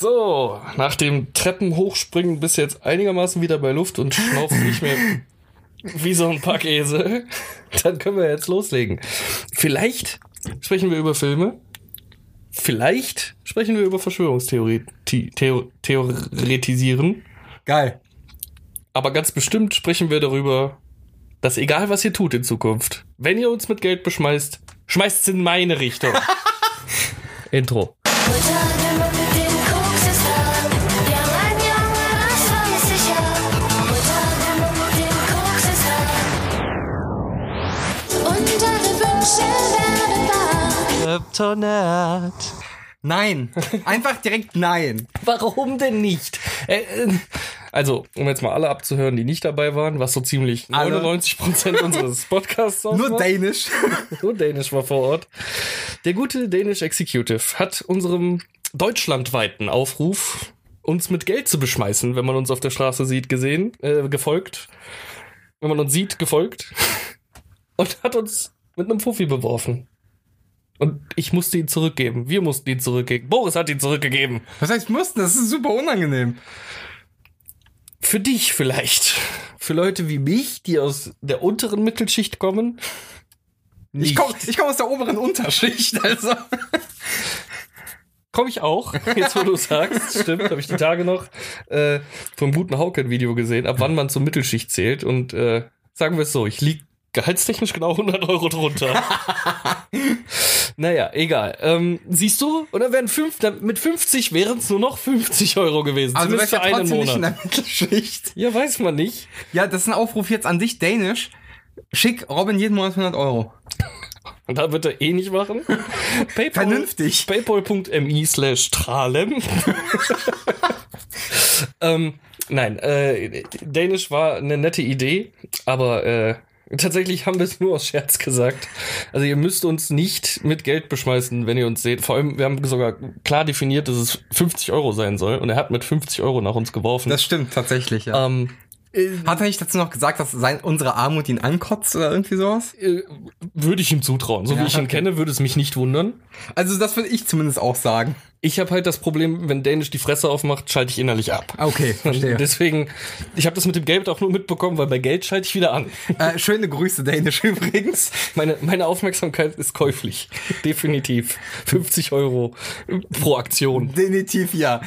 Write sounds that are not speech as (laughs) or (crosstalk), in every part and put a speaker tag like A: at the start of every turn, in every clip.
A: So, nach dem Treppenhochspringen bist du jetzt einigermaßen wieder bei Luft und schnaufst nicht mehr (laughs) wie so ein Packesel. Dann können wir jetzt loslegen. Vielleicht sprechen wir über Filme. Vielleicht sprechen wir über Verschwörungstheorie Theo theoretisieren.
B: Geil.
A: Aber ganz bestimmt sprechen wir darüber, dass egal was ihr tut in Zukunft, wenn ihr uns mit Geld beschmeißt, schmeißt es in meine Richtung. (laughs) Intro.
B: Kryptonat. Nein. Einfach direkt nein.
A: Warum denn nicht? Äh, äh, also, um jetzt mal alle abzuhören, die nicht dabei waren, was so ziemlich alle. 99 Prozent (laughs) unseres Podcasts
B: Nur Danish.
A: Nur Danish war vor Ort. Der gute Danish Executive hat unserem deutschlandweiten Aufruf, uns mit Geld zu beschmeißen, wenn man uns auf der Straße sieht, gesehen, äh, gefolgt. Wenn man uns sieht, gefolgt. (laughs) Und hat uns mit einem Fuffi beworfen. Und ich musste ihn zurückgeben. Wir mussten ihn zurückgeben. Boris hat ihn zurückgegeben.
B: Was heißt mussten? Das ist super unangenehm.
A: Für dich vielleicht. Für Leute wie mich, die aus der unteren Mittelschicht kommen.
B: Nicht. Ich komme ich komm aus der oberen Unterschicht, also.
A: Komme ich auch, jetzt wo du sagst, stimmt, habe ich die Tage noch äh, vom guten Hauken-Video gesehen, ab wann man zur Mittelschicht zählt. Und äh, sagen wir es so, ich lieg gehaltstechnisch genau 100 Euro drunter. (laughs) naja, egal. Ähm, siehst du? Oder wären fünf, mit 50 wären es nur noch 50 Euro gewesen.
B: Also
A: zumindest
B: für einen Monat. Nicht in der Mittelschicht.
A: Ja, weiß man nicht.
B: Ja, das ist ein Aufruf jetzt an dich, Dänisch. Schick Robin jeden Monat 100 Euro.
A: Und da wird er eh nicht machen. (laughs)
B: PayPal, Vernünftig.
A: Paypal.me slash Tralem. (laughs) ähm, nein, äh, Dänisch war eine nette Idee, aber äh, Tatsächlich haben wir es nur aus Scherz gesagt. Also ihr müsst uns nicht mit Geld beschmeißen, wenn ihr uns seht. Vor allem, wir haben sogar klar definiert, dass es 50 Euro sein soll. Und er hat mit 50 Euro nach uns geworfen.
B: Das stimmt tatsächlich, ja. Ähm, hat er nicht dazu noch gesagt, dass sein, unsere Armut ihn ankotzt oder irgendwie sowas?
A: Äh, würde ich ihm zutrauen. So ja, wie ich ihn okay. kenne, würde es mich nicht wundern.
B: Also das würde ich zumindest auch sagen.
A: Ich habe halt das Problem, wenn Dänisch die Fresse aufmacht, schalte ich innerlich ab.
B: Okay, (laughs) verstehe.
A: Deswegen, ich habe das mit dem Geld auch nur mitbekommen, weil bei Geld schalte ich wieder an.
B: Äh, schöne Grüße, Dänisch (laughs) übrigens.
A: Meine, meine Aufmerksamkeit ist käuflich. Definitiv. 50 Euro pro Aktion.
B: Definitiv ja.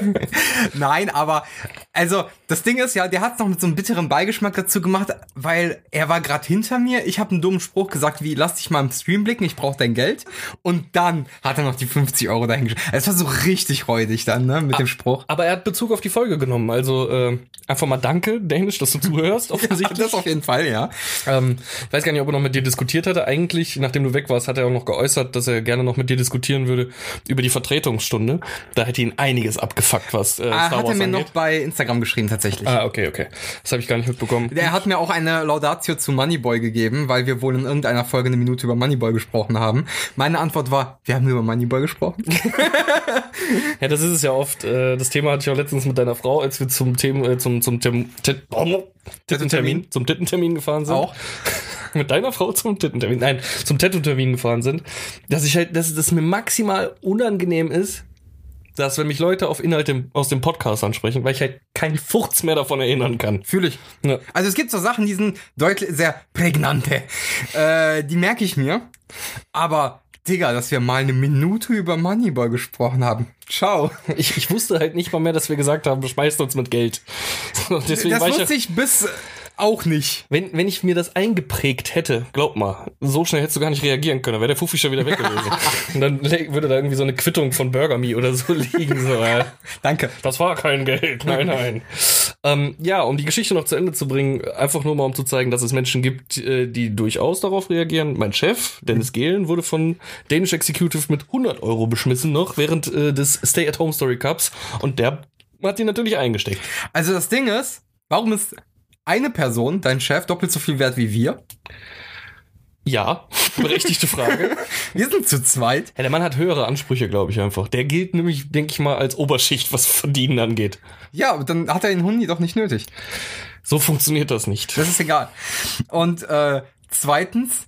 B: (laughs) Nein, aber also das Ding ist ja, der hat es noch mit so einem bitteren Beigeschmack dazu gemacht, weil er war gerade hinter mir. Ich habe einen dummen Spruch gesagt, wie lass dich mal im Stream blicken, ich brauche dein Geld. Und dann hat er noch die 50 Euro dahin es war so richtig räudig dann, ne, mit ah, dem Spruch.
A: Aber er hat Bezug auf die Folge genommen. Also äh, einfach mal danke, Dänisch, dass du zuhörst. (laughs)
B: Offensichtlich. ja, das auf jeden Fall, ja.
A: Ähm, ich weiß gar nicht, ob er noch mit dir diskutiert hatte. Eigentlich, nachdem du weg warst, hat er auch noch geäußert, dass er gerne noch mit dir diskutieren würde über die Vertretungsstunde. Da hätte ihn einiges abgefuckt, was
B: äh, ah, Star Wars Hat er mir angeht. noch bei Instagram geschrieben, tatsächlich.
A: Ah, okay, okay. Das habe ich gar nicht mitbekommen.
B: Der hat mir auch eine Laudatio zu Moneyboy gegeben, weil wir wohl in irgendeiner Folge eine Minute über Moneyboy gesprochen haben. Meine Antwort war, wir haben über Moneyboy gesprochen. (laughs)
A: ja, das ist es ja oft. Äh, das Thema hatte ich auch letztens mit deiner Frau, als wir zum Thema, äh, zum, zum Tim, Tit, Tittentermin, zum Tittentermin gefahren sind.
B: Auch. (laughs)
A: mit deiner Frau zum Tittentermin, nein, zum Tattoo-Termin gefahren sind, dass ich halt, dass das mir maximal unangenehm ist, dass wenn mich Leute auf Inhalte aus dem Podcast ansprechen, weil ich halt keinen Furz mehr davon erinnern kann.
B: Fühle ich. Ja. Also es gibt so Sachen, die sind deutlich sehr prägnante. Äh, die merke ich mir. Aber Digga, dass wir mal eine Minute über Moneyball gesprochen haben. Ciao.
A: Ich, ich wusste halt nicht mal mehr, dass wir gesagt haben, beschmeißt uns mit Geld. (laughs)
B: Deswegen das wusste ich bis auch nicht.
A: Wenn, wenn ich mir das eingeprägt hätte, glaub mal, so schnell hättest du gar nicht reagieren können, wäre der Fuffi schon wieder weg gewesen. (laughs) Und dann würde da irgendwie so eine Quittung von Burger Me oder so (laughs) liegen. So, äh,
B: Danke.
A: Das war kein Geld. Nein, nein. ähm, ja, um die Geschichte noch zu Ende zu bringen, einfach nur mal um zu zeigen, dass es Menschen gibt, äh, die durchaus darauf reagieren. Mein Chef, Dennis Gehlen, wurde von Danish Executive mit 100 Euro beschmissen noch während äh, des Stay-at-Home Story Cups. Und der hat die natürlich eingesteckt.
B: Also das Ding ist, warum ist eine Person, dein Chef, doppelt so viel wert wie wir?
A: Ja, (laughs) berechtigte Frage. (laughs)
B: wir sind zu zweit.
A: Ja, der Mann hat höhere Ansprüche, glaube ich einfach. Der gilt nämlich, denke ich mal, als Oberschicht, was Verdienen angeht.
B: Ja, dann hat er den Hundi doch nicht nötig.
A: So funktioniert das nicht.
B: Das ist egal. Und äh, zweitens,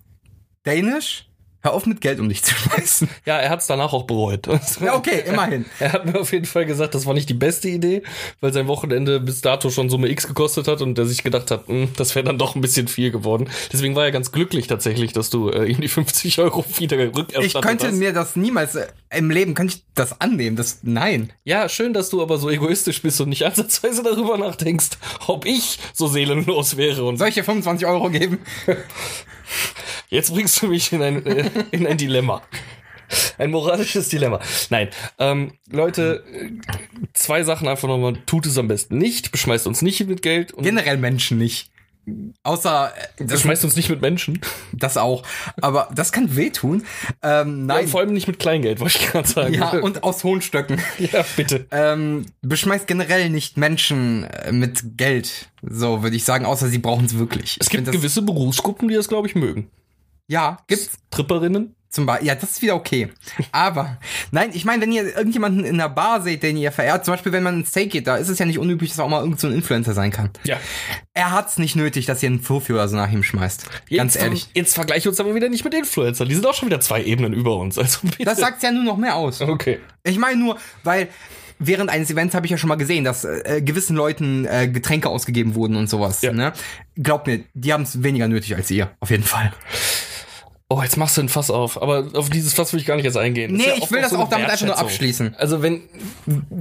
B: Danish Hör auf mit Geld um dich zu schmeißen. (laughs)
A: Ja, er hat es danach auch bereut.
B: Ja, okay, immerhin. (laughs)
A: Er hat mir auf jeden Fall gesagt, das war nicht die beste Idee, weil sein Wochenende bis dato schon Summe X gekostet hat und er sich gedacht hat, hm, das wäre dann doch ein bisschen viel geworden. Deswegen war er ganz glücklich tatsächlich, dass du äh, ihm die 50 Euro wieder rückerstattet
B: Ich könnte
A: hast.
B: mir das niemals äh, im Leben könnte ich das annehmen. Das nein.
A: Ja, schön, dass du aber so egoistisch bist und nicht ansatzweise darüber nachdenkst, ob ich so seelenlos wäre. Und
B: Soll ich dir 25 Euro geben? (laughs)
A: jetzt bringst du mich in ein, äh, in ein Dilemma. Ein moralisches Dilemma. Nein, ähm, Leute, zwei Sachen einfach nochmal. Tut es am besten nicht. Beschmeißt uns nicht mit Geld.
B: Generell Menschen nicht. Außer äh, das,
A: beschmeißt uns nicht mit Menschen.
B: das auch. Aber das kann wehtun. Ähm,
A: Nein,
B: nein.
A: vor allem nicht mit Kleingeld, wollte ich gerade sagen.
B: Ja, und aus hohen Stöcken.
A: ja, bitte.
B: Ähm, beschmeißt generell nicht Menschen äh, mit Geld. So würde ich sagen, außer sie brauchen es wirklich.
A: Es gibt gewisse Berufsgruppen, die das, glaube ich, mögen.
B: Ja, gibt's
A: Tripperinnen.
B: zum Beispiel. Ja, das ist wieder okay. Aber, (laughs) nein, ich meine, wenn ihr irgendjemanden in einer Bar seht, den ihr verehrt, zum Beispiel, wenn man ins Steak geht, da ist es ja nicht unüblich, dass auch mal irgend so ein Influencer sein kann.
A: Ja.
B: Er hat's nicht nötig, dass ihr einen Furfi oder so nach ihm schmeißt. Ganz
A: Jetzt,
B: ehrlich.
A: Jetzt vergleiche uns aber wieder nicht mit Influencern. Die sind auch schon wieder zwei Ebenen über uns. Also bitte.
B: Das sagt ja nur noch mehr aus.
A: Okay.
B: Ich meine nur, weil während eines Events habe ich ja schon mal gesehen, dass äh, gewissen Leuten äh, Getränke ausgegeben wurden und sowas.
A: Ja.
B: Ne? Glaubt mir, die haben es weniger nötig als ihr, auf jeden Fall.
A: Oh, jetzt machst du ein Fass auf. Aber auf dieses Fass will ich gar nicht jetzt eingehen.
B: Nee,
A: ja
B: ich will das
A: so
B: auch damit einfach nur abschließen.
A: Also wenn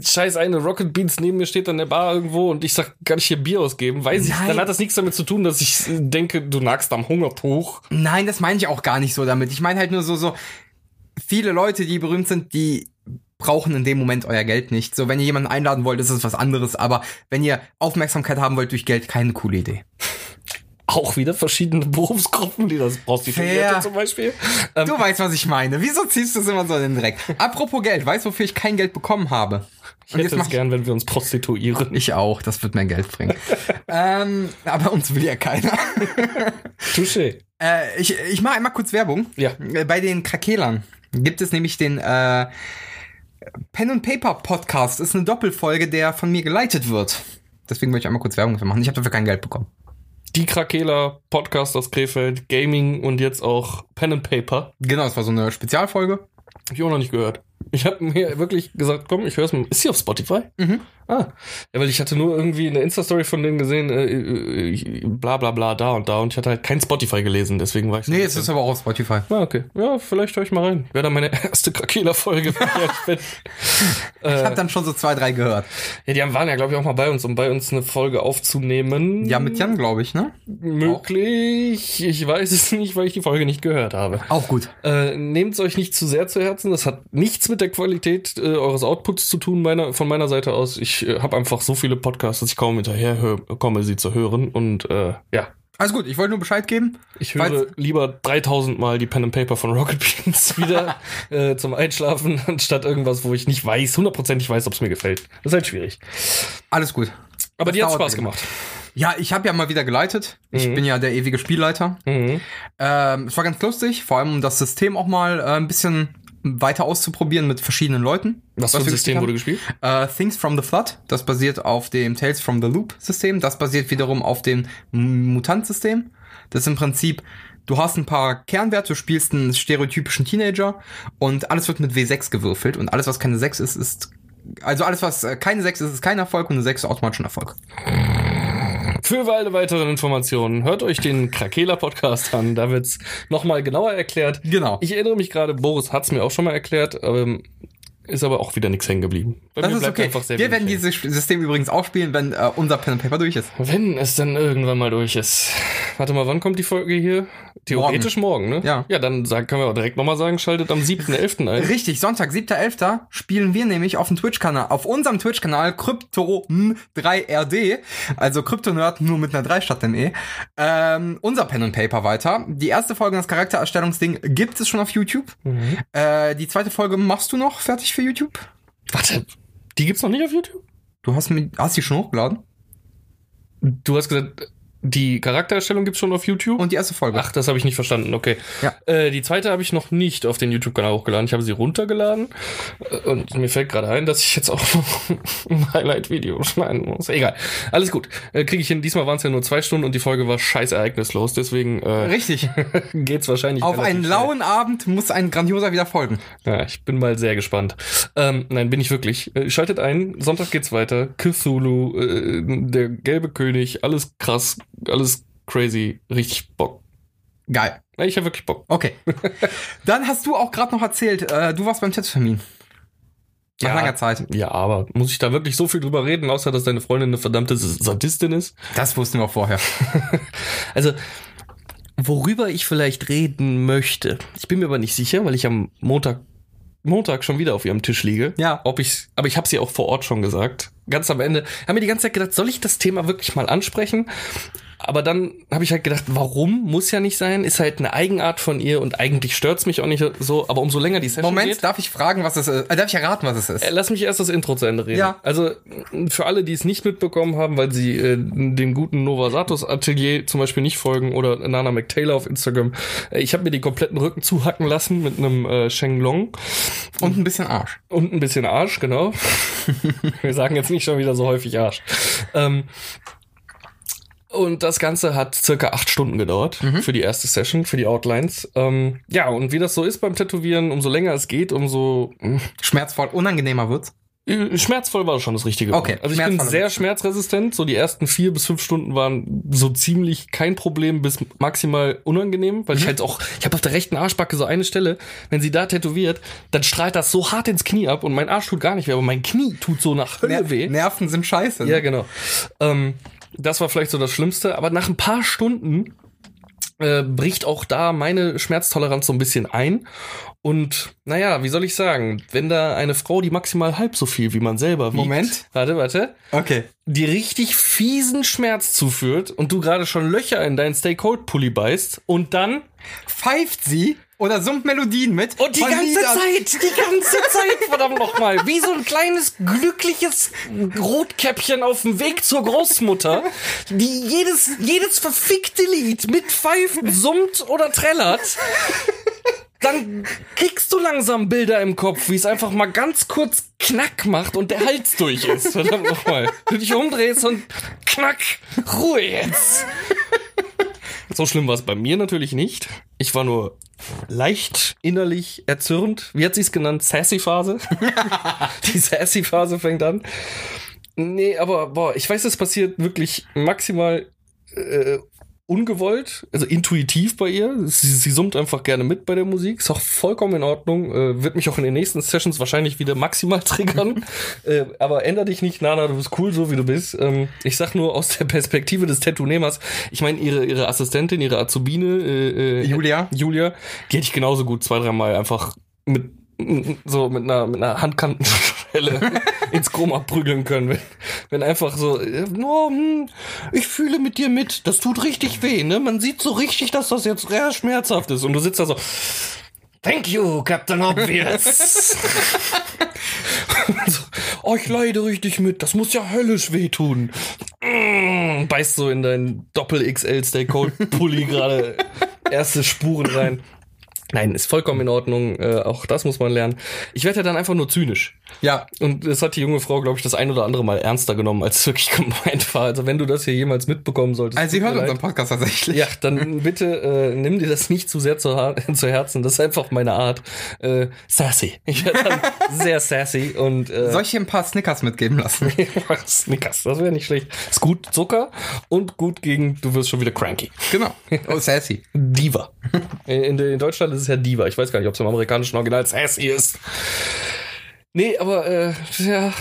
A: scheiß eine Rocket Beans neben mir steht an der Bar irgendwo und ich sag, kann ich hier Bier ausgeben, weiß ich,
B: Nein.
A: dann hat das nichts damit zu tun, dass ich äh, denke, du nagst am Hungertuch.
B: Nein, das meine ich auch gar nicht so damit. Ich meine halt nur so, so viele Leute, die berühmt sind, die brauchen in dem Moment euer Geld nicht. So, wenn ihr jemanden einladen wollt, ist es was anderes. Aber wenn ihr Aufmerksamkeit haben wollt durch Geld, keine coole Idee.
A: Auch wieder verschiedene Berufsgruppen, die das Prostituierte
B: Fair.
A: zum Beispiel. Ähm,
B: Du weißt, was ich meine. Wieso ziehst du es immer so in den Dreck? Apropos Geld, weißt du, wofür ich kein Geld bekommen habe?
A: ich hätte es gern, wenn wir uns prostituieren.
B: Ich auch, das wird mir Geld bringen. (laughs) ähm, aber uns will ja keiner.
A: Touché.
B: Äh, ich ich mache einmal kurz Werbung.
A: Ja.
B: Äh, Bei den Krakelern gibt es nämlich den äh, Pen and Paper Podcast. Das ist eine Doppelfolge, der von mir geleitet wird. Deswegen möchte ich einmal kurz Werbung dafür machen. Ich habe dafür kein Geld bekommen.
A: Die Krakela, Podcast aus Krefeld, Gaming und jetzt auch Pen and Paper.
B: Genau, das war so eine Spezialfolge.
A: Hab ich auch noch nicht gehört. Ich habe mir wirklich gesagt, komm, ich höre es mal. Ist sie auf Spotify?
B: Mhm.
A: Ah. Ja, weil ich hatte nur irgendwie eine Insta-Story von denen gesehen, äh, äh, bla bla bla, da und da. Und ich hatte halt kein Spotify gelesen, deswegen war ich
B: Nee, es ist aber auch auf Spotify.
A: Ah, okay. Ja, vielleicht höre ich mal rein. Wäre dann meine (laughs) erste Krakela-Folge. wenn ich bin. (laughs)
B: Ich habe dann schon so zwei, drei gehört.
A: ja, die haben- waren ja, glaube ich, auch mal bei uns, um bei uns eine Folge aufzunehmen.
B: Ja, mit Jan, glaube ich, ne?
A: Möglich. Ich weiß es nicht, weil ich die Folge nicht gehört habe.
B: Auch gut.
A: Äh, Nehmt es euch nicht zu sehr zu Herzen. Das hat nichts mit der Qualität äh, eures Outputs zu tun, meiner, von meiner Seite aus. Ich äh, habe einfach so viele Podcasts, dass ich kaum hinterher komme, sie zu hören. Und äh, ja,
B: Alles gut, ich wollte nur Bescheid geben.
A: ich höre lieber 3000 Mal die Pen and Paper von Rocket Beans (laughs) wieder äh, zum Einschlafen, (laughs) anstatt irgendwas, wo ich nicht weiß, hundertprozentig weiß, ob es mir gefällt. Das ist halt schwierig.
B: Alles gut.
A: Aber
B: Das
A: dir hat Spaß gemacht.
B: Ja, ich habe ja mal wieder geleitet. Ich bin ja der ewige Spielleiter.
A: Mhm.
B: Ähm, es war ganz lustig, vor allem um das System auch mal äh, ein bisschen weiter auszuprobieren mit verschiedenen Leuten.
A: Was für ein System wurde gespielt?
B: Äh, Things from the Flood, das basiert auf dem Tales from the Loop System. Das basiert wiederum auf dem M- Mutant-System. Das ist im Prinzip, du hast ein paar Kernwerte, du spielst einen stereotypischen Teenager und alles wird mit W6 gewürfelt und alles, was keine 6 ist, ist also alles, was äh, keine 6 ist, ist kein Erfolg und eine 6 ist automatisch ein Erfolg.
A: Für alle weiteren Informationen hört euch den Krakela Podcast an. Da wird's noch mal genauer erklärt.
B: Genau.
A: Ich erinnere mich gerade, Boris hat's mir auch schon mal erklärt, aber ist aber auch wieder nichts hängen geblieben. Bei
B: Das ist okay.
A: einfach sehr
B: Wir werden dieses System übrigens auch spielen, wenn äh, unser Pen and Paper durch ist.
A: Wenn es dann irgendwann mal durch ist. Warte mal, wann kommt die Folge hier? Theoretisch morgen, ne?
B: Ja.
A: Ja, dann sagen, können wir auch direkt nochmal sagen, schaltet am 7.11. ein.
B: Richtig, Sonntag, 7.11. spielen wir nämlich auf dem Twitch-Kanal, auf unserem Twitch-Kanal Krypto3RD, also Kryptonerd nur mit einer 3 statt dem E, ähm, unser Pen and Paper weiter. Die erste Folge das Charaktererstellungsding gibt es schon auf YouTube.
A: Mhm.
B: Äh, die zweite Folge machst du noch fertig für YouTube?
A: Warte, die gibt's noch nicht auf YouTube?
B: Du hast mir, hast die schon hochgeladen?
A: Du hast gesagt, die Charaktererstellung gibt's schon auf YouTube?
B: Und die erste Folge.
A: Ach, das habe ich nicht verstanden, okay.
B: Ja.
A: Äh, die zweite habe ich noch nicht auf den YouTube-Kanal hochgeladen. Ich habe sie runtergeladen. Äh, Und mir fällt gerade ein, dass ich jetzt auch (laughs) ein Highlight-Video schneiden muss. Egal. Alles gut. Äh, Kriege ich hin. Diesmal waren es ja nur zwei Stunden und die Folge war scheiß ereignislos. Deswegen äh,
B: Richtig. (laughs)
A: geht's wahrscheinlich.
B: Auf einen
A: schnell.
B: lauen Abend muss ein grandioser wieder folgen.
A: Ja, ich bin mal sehr gespannt. Ähm, nein, bin ich wirklich. Äh, Schaltet ein. Sonntag geht's weiter. Cthulhu, äh, der gelbe König. Alles krass. Alles crazy. Richtig Bock.
B: Geil.
A: Ich habe wirklich Bock.
B: Okay. (laughs) Dann hast du auch gerade noch erzählt, äh, du warst beim Tattoo-Termin. Nach
A: Ja.
B: langer Zeit.
A: Ja, aber muss ich da wirklich so viel drüber reden, außer dass deine Freundin eine verdammte Sadistin ist?
B: Das wussten wir auch vorher. (laughs)
A: Also, worüber ich vielleicht reden möchte, ich bin mir aber nicht sicher, weil ich am Montag, Montag schon wieder auf ihrem Tisch liege.
B: Ja.
A: Ob ich, aber ich habe sie auch vor Ort schon gesagt. Ganz am Ende haben mir die ganze Zeit gedacht, soll ich das Thema wirklich mal ansprechen? Aber dann habe ich halt gedacht, warum? Muss ja nicht sein. Ist halt eine Eigenart von ihr und eigentlich stört's mich auch nicht so. Aber umso länger die Session
B: Moment,
A: geht,
B: darf ich fragen, was es ist? Äh, darf ich erraten, was es ist?
A: Äh, Lass mich erst das Intro zu Ende reden.
B: Ja.
A: Also für alle, die es nicht mitbekommen haben, weil sie äh, dem guten Nova Satos Atelier zum Beispiel nicht folgen oder Nana McTaylor auf Instagram, äh, ich habe mir die kompletten Rücken zuhacken lassen mit einem äh, Shenglong
B: Und ein bisschen Arsch.
A: und ein bisschen Arsch, genau. (laughs) Wir sagen jetzt nicht schon wieder so häufig Arsch. Ähm, und das Ganze hat circa acht Stunden gedauert für die erste Session, für die Outlines. Ähm, ja, und wie das so ist beim Tätowieren, umso länger es geht, umso mh,
B: Schmerzvoll, unangenehmer wird's.
A: äh, Schmerzvoll war schon das richtige
B: Okay,
A: Wort. Also ich bin sehr schmerzresistent. So die ersten vier bis fünf Stunden waren so ziemlich kein Problem bis maximal unangenehm,
B: Mhm.
A: weil ich halt auch, ich habe auf der rechten Arschbacke so eine Stelle, wenn sie da tätowiert, dann strahlt das so hart ins Knie ab und mein Arsch tut gar nicht weh, aber mein Knie tut so nach Hölle
B: Ner
A: weh.
B: Nerven sind scheiße. ne?
A: Ja, genau. Ähm, das war vielleicht so das Schlimmste, aber nach ein paar Stunden äh, bricht auch da meine Schmerztoleranz so ein bisschen ein. Und naja, wie soll ich sagen, wenn da eine Frau, die maximal halb so viel wie man selber wiegt,
B: Moment.
A: warte, warte,
B: Okay.
A: die richtig fiesen Schmerz zuführt und du gerade schon Löcher in deinen Stay Cold Pulli beißt und dann
B: Pfeift sie oder summt Melodien mit.
A: und die ganze
B: Liedern.
A: Zeit, die ganze Zeit, verdammt nochmal, wie so ein kleines glückliches Rotkäppchen auf dem Weg zur Großmutter, die jedes, jedes verfickte Lied mit Pfeifen summt oder trällert. Dann kriegst du langsam Bilder im Kopf, wie es einfach mal ganz kurz knack macht und der Hals durch ist. Verdammt nochmal. Du dich umdrehst und knack, Ruhe jetzt. So schlimm war es bei mir natürlich nicht. Ich war nur leicht innerlich erzürnt. Wie hat sie es genannt? Sassy-Phase? (laughs) Die Sassy-Phase fängt an. Nee, aber boah, ich weiß, es passiert wirklich maximal äh, ungewollt, also intuitiv bei ihr. Sie, sie summt einfach gerne mit bei der Musik. Ist auch vollkommen in Ordnung. Äh, wird mich auch in den nächsten Sessions wahrscheinlich wieder maximal (laughs) triggern. äh, aber änder dich nicht, Nana, du bist cool, so wie du bist. Ähm, ich sag nur aus der Perspektive des Tattoo-Nehmers. Ich meine, ihre, ihre Assistentin, ihre Azubine, äh, äh,
B: Julia.
A: Julia, die hätte ich genauso gut zwei, dreimal einfach mit so mit einer, mit einer Handkantenschelle (laughs) ins Koma prügeln können. Wenn, wenn einfach so, oh, hm, ich fühle mit dir mit, das tut richtig weh, ne? Man sieht so richtig, dass das jetzt sehr schmerzhaft ist. Und du sitzt da so, thank you, Captain Obvious. (laughs) so, oh, ich leide richtig mit, das muss ja höllisch wehtun. Mm, beißt so in deinen Doppel-XL Stay Cold Pulli gerade erste Spuren rein. Nein, ist vollkommen in Ordnung. Äh, auch das muss man lernen. Ich werde ja dann einfach nur zynisch.
B: Ja.
A: Und das hat die junge Frau, glaube ich, das ein oder andere Mal ernster genommen, als es wirklich (laughs) gemeint war. Also wenn du das hier jemals mitbekommen solltest.
B: Also sie hört unseren Podcast tatsächlich.
A: Ja, dann bitte äh, nimm dir das nicht zu sehr zu, (laughs) zu Herzen. Das ist einfach meine Art. Äh, sassy. Ich werde dann (laughs) sehr sassy und äh,
B: Soll ich hier ein paar Snickers mitgeben lassen?
A: Snickers, das wäre nicht schlecht. Ist gut Zucker und gut gegen, du wirst schon wieder cranky.
B: genau. Oh, sassy.
A: Diva. In, in Deutschland ist es ja Diva. Ich weiß gar nicht, ob es im amerikanischen Original sassy ist. Nee, aber äh, ja,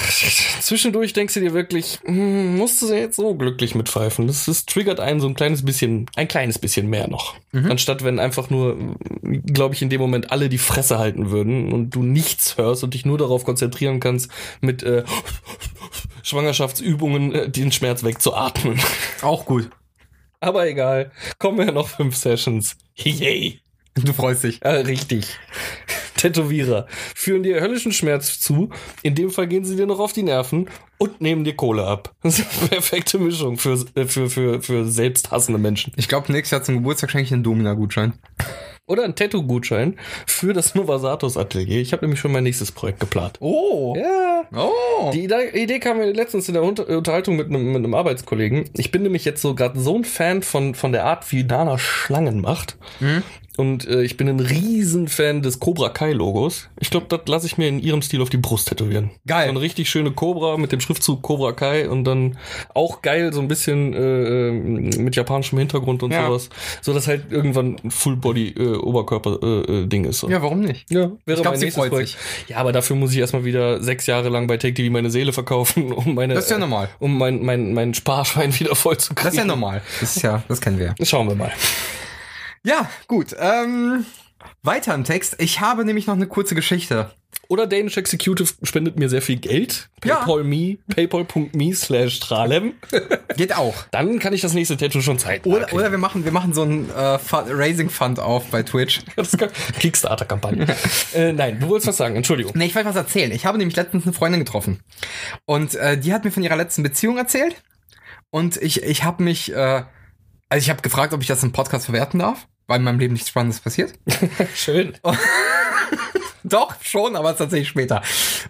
A: zwischendurch denkst du dir wirklich, hm, musst du jetzt so glücklich mitpfeifen. Das, das triggert einen so ein kleines bisschen, ein kleines bisschen mehr noch. Anstatt wenn einfach nur, glaube ich, in dem Moment alle die Fresse halten würden und du nichts hörst und dich nur darauf konzentrieren kannst, mit äh, Schwangerschaftsübungen äh, den Schmerz wegzuatmen.
B: Auch gut.
A: Aber egal, kommen ja noch fünf Sessions. Yay.
B: Du freust dich.
A: Ja, richtig. Tätowierer führen dir höllischen Schmerz zu. In dem Fall gehen sie dir noch auf die Nerven und nehmen dir Kohle ab. Das ist eine perfekte Mischung für, äh, für, für, für selbsthassende Menschen.
B: Ich glaube, nächstes Jahr zum Geburtstag schenke ich einen Domina-Gutschein.
A: Oder ein Tattoo-Gutschein für das Novasatos Atelier. Ich habe nämlich schon mein nächstes Projekt geplant.
B: Oh.
A: Ja.
B: Oh.
A: Die Ide- Idee kam mir letztens in der Unter Unterhaltung mit einem, mit einem Arbeitskollegen. Ich bin nämlich jetzt so gerade so ein Fan von, von der Art, wie Nana Schlangen macht.
B: Mhm.
A: Und äh, ich bin ein riesen Fan des Cobra Kai Logos. Ich glaube, das lasse ich mir in ihrem Stil auf die Brust tätowieren.
B: Geil.
A: So eine richtig schöne Cobra mit dem Schriftzug Cobra Kai und dann auch geil so ein bisschen äh, äh, mit japanischem Hintergrund und
B: Ja.
A: sowas. So dass halt irgendwann ein Full Body äh, Oberkörper äh, äh, Ding ist. So.
B: Ja, warum nicht?
A: Ja, wäre
B: Ich glaub,
A: mein nächstes
B: freut
A: Projekt. Ja, aber dafür muss ich erstmal wieder sechs Jahre lang bei Take TV meine Seele verkaufen, (laughs) um meine,
B: Das ist ja normal.
A: um mein, mein, mein Sparschein (laughs) wieder voll zu kriegen.
B: Das ist ja normal. Das ist ja, das kennen wir.
A: Schauen wir mal.
B: Ja, gut. Ähm, weiter im Text. Ich habe nämlich noch eine kurze Geschichte.
A: Oder Danish Executive spendet mir sehr viel Geld.
B: Ja.
A: PayPal me, paypal.me slash tralem. (laughs)
B: Geht auch.
A: Dann kann ich das nächste Tattoo schon Zeit
B: Oder, oder wir machen, wir machen so einen äh, Raising Fund auf bei Twitch. (laughs)
A: Kickstarter-Kampagne. (laughs) äh, nein, du wolltest was sagen, Entschuldigung.
B: Nee, ich wollte was erzählen. Ich habe nämlich letztens eine Freundin getroffen. Und äh, die hat mir von ihrer letzten Beziehung erzählt. Und ich, ich habe mich, äh, also ich habe gefragt, ob ich das im Podcast verwerten darf, weil in meinem Leben nichts Spannendes passiert. (laughs)
A: Schön. (laughs)
B: Doch, schon, aber tatsächlich später.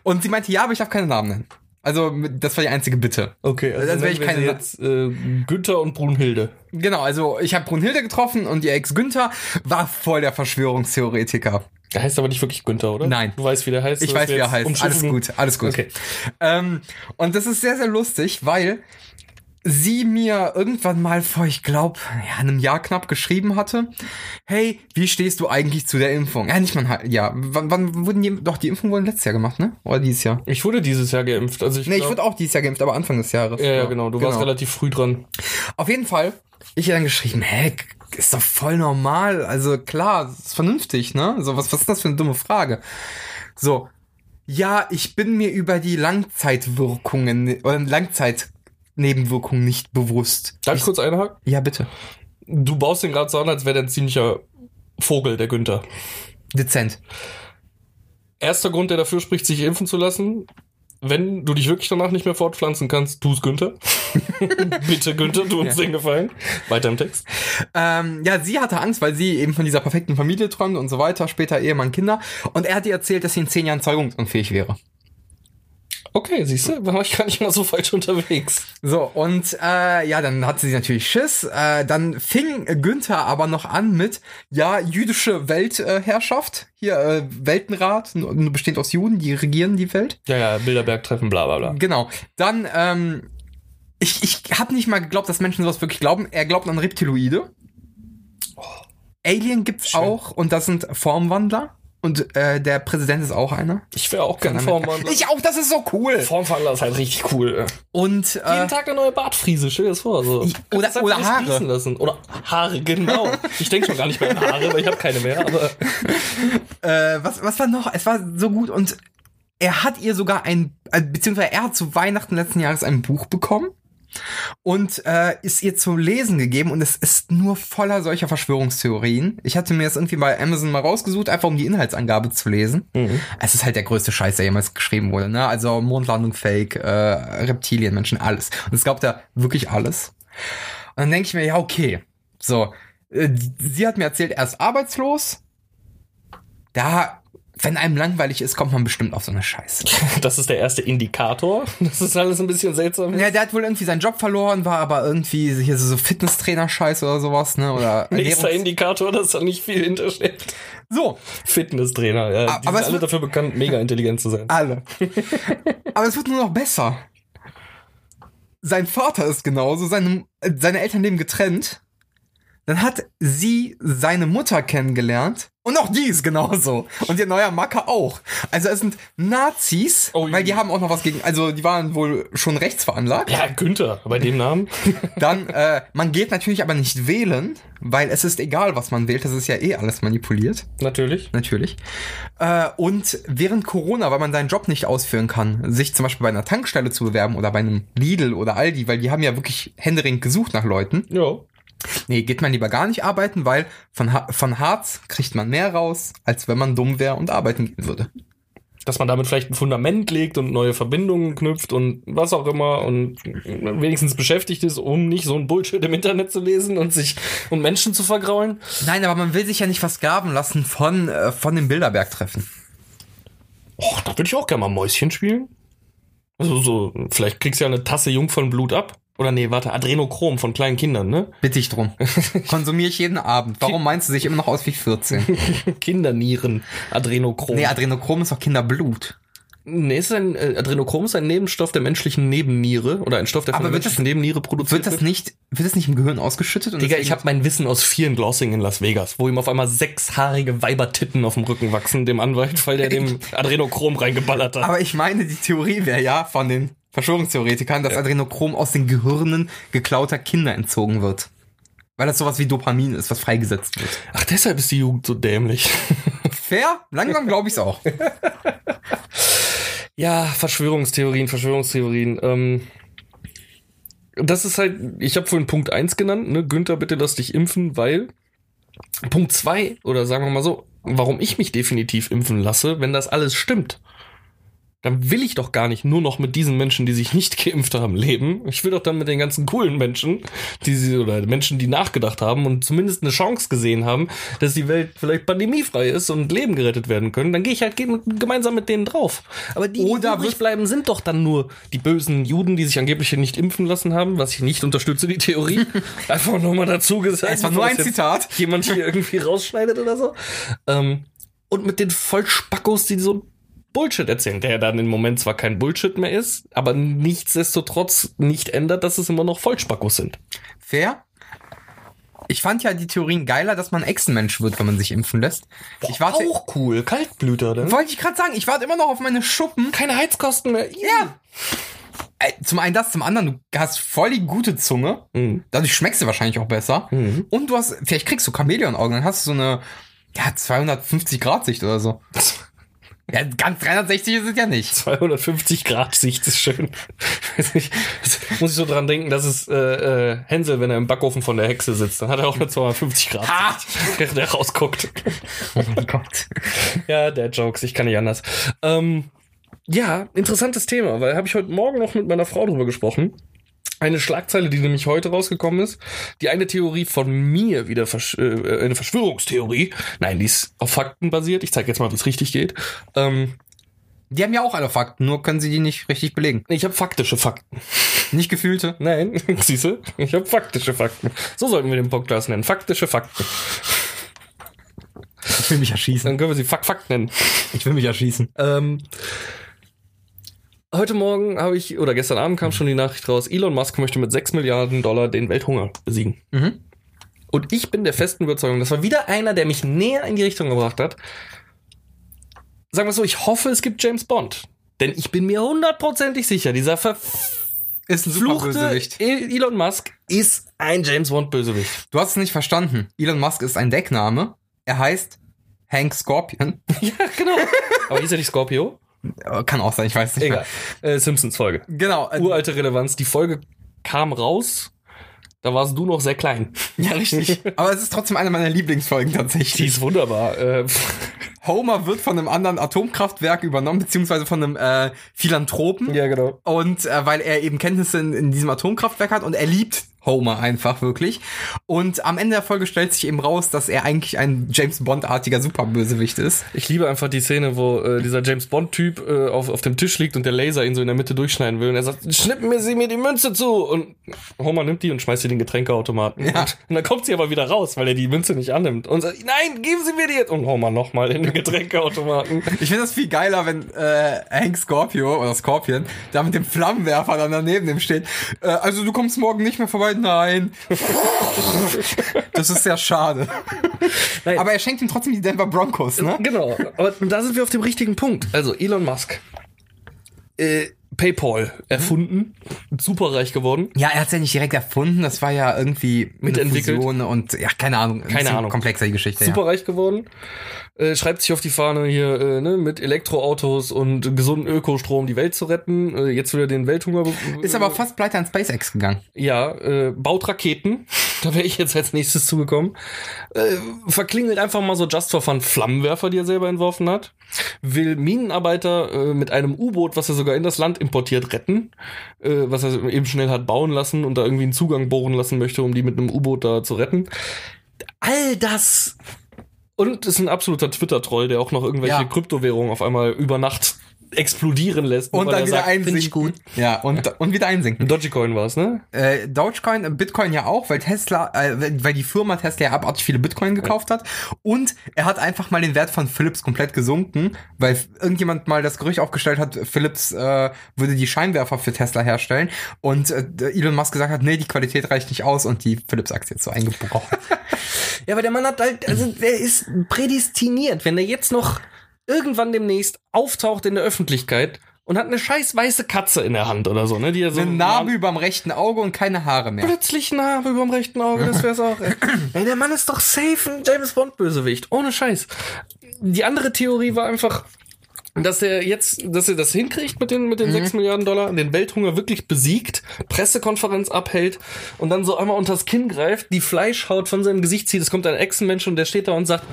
B: Und sie meinte, ja, aber ich darf keine Namen nennen. Also, das war die einzige Bitte.
A: Okay, also
B: Das wär
A: nennen
B: ich keine-
A: jetzt äh, Günther und Brunhilde.
B: Genau, also ich habe Brunhilde getroffen und ihr Ex Günther war voll der Verschwörungstheoretiker.
A: Der heißt aber nicht wirklich Günther, oder?
B: Nein.
A: Du weißt, wie der heißt?
B: Ich weiß, wie er heißt. Alles gut, alles gut.
A: Okay.
B: Ähm, und das ist sehr, sehr lustig, weil sie mir irgendwann mal vor, ich glaube, ja, einem Jahr knapp geschrieben hatte, hey, wie stehst du eigentlich zu der Impfung? Ja, nicht mal ein halb- ja, wann, wann wurden die, doch, die Impfung wurde letztes Jahr gemacht, ne? Oder dieses Jahr?
A: Ich wurde dieses Jahr geimpft. Also ich
B: Nee, ich
A: glaub-
B: wurde auch dieses Jahr geimpft, aber Anfang des Jahres.
A: Ja, ja, genau. Du warst relativ früh dran.
B: Auf jeden Fall, ich dann geschrieben, hä, ist doch voll normal. Also klar, ist vernünftig, ne? So, was, was ist das für eine dumme Frage? So, ja, ich bin mir über die Langzeitwirkungen oder Langzeitnebenwirkungen nicht bewusst.
A: Darf ich kurz einhaken?
B: Ja, bitte.
A: Du baust den gerade so an, als wäre der ein ziemlicher Vogel, der Günther.
B: Dezent.
A: Erster Grund, der dafür spricht, sich impfen zu lassen. Wenn du dich wirklich danach nicht mehr fortpflanzen kannst, tu's Günther. (laughs) Bitte Günther, tu uns den Gefallen. Weiter im Text.
B: Ähm, ja, sie hatte Angst, weil sie eben von dieser perfekten Familie träumt und so weiter, später Ehemann, Kinder. Und er hat ihr erzählt, dass sie in zehn Jahren zeugungsunfähig wäre.
A: Okay, siehst du, war ich gar nicht mal so falsch unterwegs.
B: So, und äh, ja, dann hatte sie natürlich Schiss. Äh, dann fing Günther aber noch an mit, ja, jüdische Weltherrschaft. Hier, äh, Weltenrat, nur besteht aus Juden, die regieren die Welt.
A: Ja, ja, Bilderberg-Treffen, bla bla bla.
B: Genau. Dann, ähm, ich, ich habe nicht mal geglaubt, dass Menschen sowas wirklich glauben. Er glaubt an Reptiloide. Alien gibt's
A: Schön.
B: auch und das sind Formwandler. Und äh, der Präsident ist auch einer.
A: Ich wäre auch gerne Formwandler.
B: Ich auch, das ist so cool.
A: Formwandler ist halt richtig cool.
B: Und
A: Jeden
B: äh,
A: Tag eine neue Bartfriese, stell dir das vor. So.
B: Oder-
A: Kannst das einfach
B: oder Haare.
A: Lassen. Oder Haare, genau. Ich denke schon gar nicht mehr an Haare, weil ich habe keine mehr. Aber (laughs)
B: äh, was, was war noch? Es war so gut und er hat ihr sogar ein, äh, beziehungsweise er hat zu Weihnachten letzten Jahres ein Buch bekommen und äh, ist ihr zum Lesen gegeben und es ist nur voller solcher Verschwörungstheorien. Ich hatte mir das irgendwie bei Amazon mal rausgesucht, einfach um die Inhaltsangabe zu lesen. Es ist halt der größte Scheiß, der jemals geschrieben wurde, ne? Also Mondlandung Fake, äh, Reptilien, Menschen, alles. Und es glaubt er wirklich alles. Und dann denke ich mir, ja, okay. So, äh, sie hat mir erzählt, er ist arbeitslos. Da, wenn einem langweilig ist, kommt man bestimmt auf so eine Scheiße. (laughs)
A: das ist der erste Indikator. Das ist alles ein bisschen seltsam.
B: Ja, der hat wohl irgendwie seinen Job verloren, war aber irgendwie hier so, Fitnesstrainer-Scheiß oder sowas, ne? Oder (laughs)
A: Nächster
B: Ernährungs-
A: Indikator, dass da nicht viel hintersteckt.
B: So,
A: Fitnesstrainer, ja.
B: Ah,
A: Die
B: aber
A: sind
B: es
A: alle
B: wird-
A: dafür bekannt, mega intelligent zu sein. (laughs)
B: alle. aber es wird nur noch besser. Sein Vater ist genauso, seine, seine Eltern leben getrennt. Dann hat sie seine Mutter kennengelernt. Und auch die ist genauso. Und ihr neuer Macker auch. Also es sind Nazis,
A: Oh,
B: weil die haben auch noch was gegen, also die waren wohl schon rechtsveranlagt.
A: Ja, Günther, bei dem Namen. (laughs)
B: Dann, äh, man geht natürlich aber nicht wählen, weil es ist egal, was man wählt. Das ist ja eh alles manipuliert.
A: Natürlich.
B: Natürlich. Äh, und während Corona, weil man seinen Job nicht ausführen kann, sich zum Beispiel bei einer Tankstelle zu bewerben oder bei einem Lidl oder Aldi, weil die haben ja wirklich händeringend gesucht nach Leuten.
A: Ja.
B: Nee, geht man lieber gar nicht arbeiten, weil von, Ha- von Harz kriegt man mehr raus, als wenn man dumm wäre und arbeiten gehen würde.
A: dass man damit vielleicht ein Fundament legt und neue Verbindungen knüpft und was auch immer und wenigstens beschäftigt ist, um nicht so ein Bullshit im Internet zu lesen und sich und Menschen zu vergraulen.
B: Nein, aber man will sich ja nicht verskaben lassen von, äh, von dem Bilderberg-Treffen.
A: Och, da würde ich auch gerne mal Mäuschen spielen. Also so, vielleicht kriegst du ja eine Tasse Jungfernblut ab. Oder nee, warte, Adrenochrom von kleinen Kindern, ne?
B: Bitte ich drum. (laughs) Konsumiere ich jeden Abend. Warum meinst du, sich immer noch aus wie 14? (laughs)
A: Kindernieren, Adrenochrom.
B: Nee, Adrenochrom ist doch Kinderblut.
A: Nee, ist ein, äh, Adrenochrom ist ein Nebenstoff der menschlichen Nebenniere oder ein Stoff, der von
B: Aber
A: der
B: wird
A: menschlichen Nebenniere produziert
B: Wird das nicht, wird das nicht im Gehirn ausgeschüttet? Und
A: Digga,
B: deswegen-
A: ich habe mein Wissen aus vielen Glossing in Las Vegas, wo ihm auf einmal sechshaarige Weibertitten auf dem Rücken wachsen, dem Anwalt, weil der dem (laughs) Adrenochrom reingeballert hat.
B: Aber ich meine, die Theorie wäre ja von den Verschwörungstheoretikern, dass Adrenochrom aus den Gehirnen geklauter Kinder entzogen wird. Weil das sowas wie Dopamin ist, was freigesetzt wird.
A: Ach, deshalb ist die Jugend so dämlich. (laughs)
B: Fair? Langsam glaube ich's auch. (laughs)
A: Ja, Verschwörungstheorien, Verschwörungstheorien. Ähm, das ist halt, ich habe vorhin Punkt 1 genannt, ne? Günther, bitte lass dich impfen, weil Punkt 2, oder sagen wir mal so, warum ich mich definitiv impfen lasse, wenn das alles stimmt. Dann will ich doch gar nicht nur noch mit diesen Menschen, die sich nicht (laughs) geimpft haben, leben. Ich will doch dann mit den ganzen coolen Menschen, die sie, oder Menschen, die nachgedacht haben und zumindest eine Chance gesehen haben, dass die Welt vielleicht pandemiefrei ist und Leben gerettet werden können. Dann gehe ich halt ge- gemeinsam mit denen drauf. Aber die, die
B: Oder
A: übrig
B: wirst-
A: bleiben, sind doch dann nur die bösen Juden, die sich angeblich nicht impfen lassen haben, was ich nicht unterstütze, die Theorie. (laughs) Einfach nur mal dazu gesagt.
B: Es war nur ein Zitat.
A: Jemand hier irgendwie rausschneidet oder so. Ähm, und mit den Vollspackos, die so Bullshit erzählen, der dann im Moment zwar kein Bullshit mehr ist, aber nichtsdestotrotz nicht ändert, dass es immer noch Vollspackos sind.
B: Fair? Ich fand ja die Theorien geiler, dass man Echsenmensch wird, wenn man sich impfen lässt. Ich warte,
A: auch cool, Kaltblüter, ne?
B: wollte ich gerade sagen, ich warte immer noch auf meine Schuppen.
A: Keine Heizkosten mehr.
B: Ja. Ey, Zum einen das, zum anderen, du hast voll die gute Zunge.
A: Mhm.
B: Dadurch schmeckst du wahrscheinlich auch besser.
A: Mhm.
B: Und du hast, vielleicht kriegst du Chamäleon-Augen, dann hast du so eine, ja, 250 Grad Sicht oder so. (laughs) Ja, ganz 360 ist es ja nicht.
A: 250 Grad Sicht ist schön. Weiß nicht, das muss ich so dran denken, dass es äh, äh, Hänsel, wenn er im Backofen von der Hexe sitzt, dann hat er auch eine 250 Grad
B: Ha!
A: Sicht, während er rausguckt.
B: Oh mein Gott.
A: Ja, der Jokes, ich kann nicht anders. Ähm, ja, interessantes Thema, weil habe ich heute Morgen noch mit meiner Frau drüber gesprochen. Eine Schlagzeile, die nämlich heute rausgekommen ist. Die eine Theorie von mir wieder, Versch äh, eine Verschwörungstheorie. Nein, die ist auf Fakten basiert. Ich zeige jetzt mal, wie es richtig geht. Ähm,
B: Die haben ja auch alle Fakten, nur können sie die nicht richtig belegen.
A: ich habe faktische Fakten.
B: Nicht gefühlte.
A: Nein, (laughs) siehste, ich habe faktische Fakten. So sollten wir den Podcast nennen. Faktische Fakten.
B: Ich will mich erschießen.
A: Dann können wir sie Fakt Fakt nennen.
B: Ich will mich erschießen.
A: Ähm, heute Morgen habe ich, oder gestern Abend kam schon die Nachricht raus, Elon Musk möchte mit 6 Milliarden Dollar den Welthunger besiegen.
B: Mhm.
A: Und ich bin der festen Überzeugung, das war wieder einer, der mich näher in die Richtung gebracht hat. Sagen wir so, ich hoffe, es gibt James Bond. Denn ich bin mir hundertprozentig sicher, dieser
B: Ist ein
A: verfluchte
B: Bösewicht.
A: Elon Musk ist ein James Bond Bösewicht.
B: Du hast es nicht verstanden. Elon Musk ist ein Deckname. Er heißt Hank Scorpion. (laughs)
A: Ja, genau. Aber hieß er nicht Scorpio?
B: Kann auch sein, ich weiß nicht.
A: Egal. Äh, Simpsons Folge.
B: Genau. äh,
A: Uralte Relevanz. Die Folge kam raus. Da warst du noch sehr klein. (laughs)
B: Ja, richtig. Aber es ist trotzdem eine meiner Lieblingsfolgen
A: Die
B: tatsächlich.
A: ist wunderbar. Äh, (laughs)
B: Homer wird von einem anderen Atomkraftwerk übernommen, beziehungsweise von einem äh, Philanthropen.
A: ja, genau.
B: Und äh, weil er eben Kenntnisse in, in diesem Atomkraftwerk hat und er liebt Homer einfach wirklich. Und am Ende der Folge stellt sich eben raus, dass er eigentlich ein James Bond-artiger Superbösewicht ist.
A: Ich liebe einfach die Szene, wo äh, dieser James Bond-Typ äh, auf, auf dem Tisch liegt und der Laser ihn so in der Mitte durchschneiden will. Und er sagt, schnippen mir sie mir die Münze zu. Und Homer nimmt die und schmeißt sie in den Getränkeautomaten.
B: Ja.
A: Und, und dann kommt sie aber wieder raus, weil er die Münze nicht annimmt. Und sagt, nein, geben Sie mir die jetzt. Und Homer nochmal in den Getränkeautomaten. (laughs)
B: Ich finde das viel geiler, wenn äh, Hank Scorpio oder Scorpion da mit dem Flammenwerfer dann daneben dem steht. Äh, also du kommst morgen nicht mehr vorbei? Nein. (laughs) das ist sehr schade.
A: Nein.
B: Aber er schenkt ihm trotzdem die Denver Broncos, ne?
A: Genau. Aber da sind wir auf dem richtigen Punkt. Also Elon Musk. Äh, PayPal erfunden. Superreich geworden.
B: Ja, er hat es ja nicht direkt erfunden, das war ja irgendwie
A: Mitentwickelt.
B: und ja, keine Ahnung. ein
A: Keine Ahnung.
B: Komplexer die Geschichte.
A: Superreich geworden. Äh, schreibt sich auf die Fahne hier äh, ne, mit Elektroautos und gesunden Ökostrom die Welt zu retten. Äh, jetzt will er den Welthunger.
B: Ist aber fast pleite an SpaceX gegangen.
A: Ja, äh, baut Raketen. (laughs) da wäre ich jetzt als nächstes zugekommen, äh, verklingelt einfach mal so Just for Fun Flammenwerfer, die er selber entworfen hat, will Minenarbeiter äh, mit einem U-Boot, was er sogar in das Land importiert, retten, äh, was er eben schnell hat bauen lassen und da irgendwie einen Zugang bohren lassen möchte, um die mit einem U-Boot da zu retten. All das und ist ein absoluter Twitter-Troll, der auch noch irgendwelche
B: Ja.
A: Kryptowährungen auf einmal über Nacht explodieren lässt.
B: Und dann
A: er
B: wieder
A: sagt,
B: einsinken.
A: ich gut.
B: Ja, und, und wieder einsinken.
A: Dogecoin war es, ne?
B: Äh, Dogecoin, äh, Bitcoin ja auch, weil Tesla, äh, weil weil die Firma Tesla ja abartig viele Bitcoin gekauft hat. Und er hat einfach mal den Wert von Philips komplett gesunken, weil irgendjemand mal das Gerücht aufgestellt hat, Philips äh, würde die Scheinwerfer für Tesla herstellen. Und äh, Elon Musk gesagt hat, nee, die Qualität reicht nicht aus und die Philips-Aktie ist so eingebrochen. (laughs)
A: Ja, aber der Mann hat halt, also der ist prädestiniert, wenn er jetzt noch irgendwann demnächst auftaucht in der Öffentlichkeit und hat eine scheiß weiße Katze in der Hand oder so, ne? Die er so
B: Eine Narbe überm rechten Auge und keine Haare mehr.
A: plötzlich Narbe über dem rechten Auge, das wär's auch. Ey. (laughs) ey, der Mann ist doch safe ein James Bond Bösewicht, ohne Scheiß. Die andere Theorie war einfach, dass er jetzt, dass er das hinkriegt mit den, mit den 6 Milliarden Dollar, den Welthunger wirklich besiegt, Pressekonferenz abhält und dann so einmal unters Kinn greift, die Fleischhaut von seinem Gesicht zieht. Es kommt ein Echsenmensch und der steht da und sagt,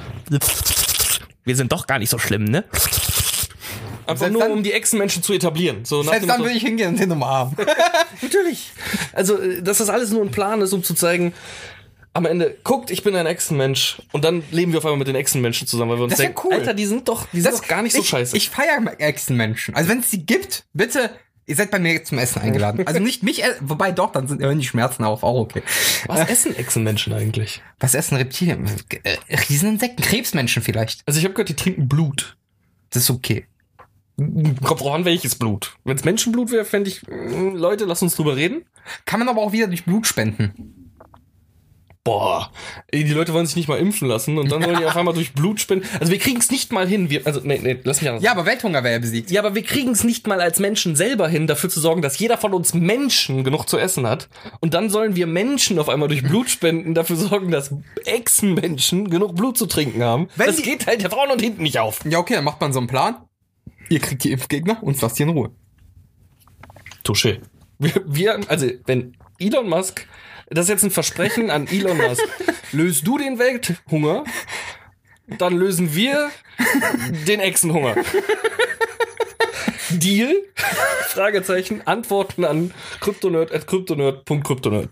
A: wir sind doch gar nicht so schlimm, ne? Einfach nur,
B: dann-
A: um die Echsenmenschen zu etablieren. So nach dem
B: Selbst dann würde ich hingehen und den umarmen. (laughs) (laughs)
A: Natürlich. Also, äh, dass das alles nur ein Plan ist, um zu zeigen, am Ende, guckt, ich bin ein Echsenmensch. Und dann leben wir auf einmal mit den Echsenmenschen zusammen, weil wir uns
B: Das
A: denken,
B: cool.
A: Alter, die sind doch, die sind doch gar nicht so
B: ich,
A: scheiße.
B: Ich feiere Echsenmenschen. Also wenn es die gibt, bitte, ihr seid bei mir zum Essen eingeladen. Also nicht mich, äh, wobei doch, dann sind hören die Schmerzen auf, auch okay.
A: Was essen Echsenmenschen eigentlich?
B: Was essen Reptilien? Äh, Rieseninsekten, Krebsmenschen vielleicht.
A: Also ich habe gehört, die trinken Blut.
B: Das ist okay.
A: Kommt drauf an, welches Blut. Wenn es Menschenblut wäre, fände ich, mh, Leute, lass uns drüber reden.
B: Kann man aber auch wieder durch Blut spenden.
A: Boah, ey, die Leute wollen sich nicht mal impfen lassen und dann wollen die (laughs) auf einmal durch Blut spenden. Also wir kriegen es nicht mal hin. Wir, also, nee, nee, lass mich anders
B: Ja, aber Welthunger wäre ja besiegt.
A: Ja, aber wir kriegen es nicht mal als Menschen selber hin, dafür zu sorgen, dass jeder von uns Menschen genug zu essen hat. Und dann sollen wir Menschen auf einmal durch Blutspenden dafür sorgen, dass Echsenmenschen genug Blut zu trinken haben.
B: Wenn
A: das geht halt der Frauen und hinten nicht auf.
B: Ja, okay, dann macht man so einen Plan. Ihr kriegt die Impfgegner und lasst die in Ruhe.
A: Touché. Wir, wir, also, wenn Elon Musk, das ist jetzt ein Versprechen an Elon Musk, (laughs) löst du den Welthunger, dann lösen wir den Echsenhunger. (laughs) Deal? Fragezeichen. Antworten an kryptonerd at kryptonerd.kryptonerd.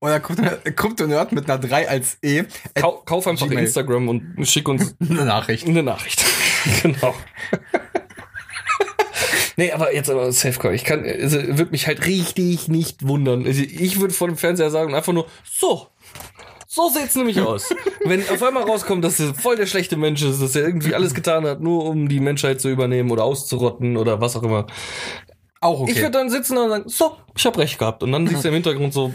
B: Oder Krypto- Kryptonerd mit einer 3 als E.
A: Kau, kauf einfach
B: Gmail.
A: Instagram und schick uns (laughs)
B: Eine Nachricht.
A: eine Nachricht. genau. Nee, aber jetzt aber Safecore. Ich kann, also, würde mich halt richtig nicht wundern. Also, ich würde vor dem Fernseher sagen, einfach nur, so. So sieht's nämlich (laughs) aus. Wenn auf einmal rauskommt, dass er voll der schlechte Mensch ist, dass er irgendwie alles getan hat, nur um die Menschheit zu übernehmen oder auszurotten oder was auch immer.
B: Auch okay.
A: Ich würde dann sitzen und sagen, so, ich habe recht gehabt. Und dann siehst du im Hintergrund so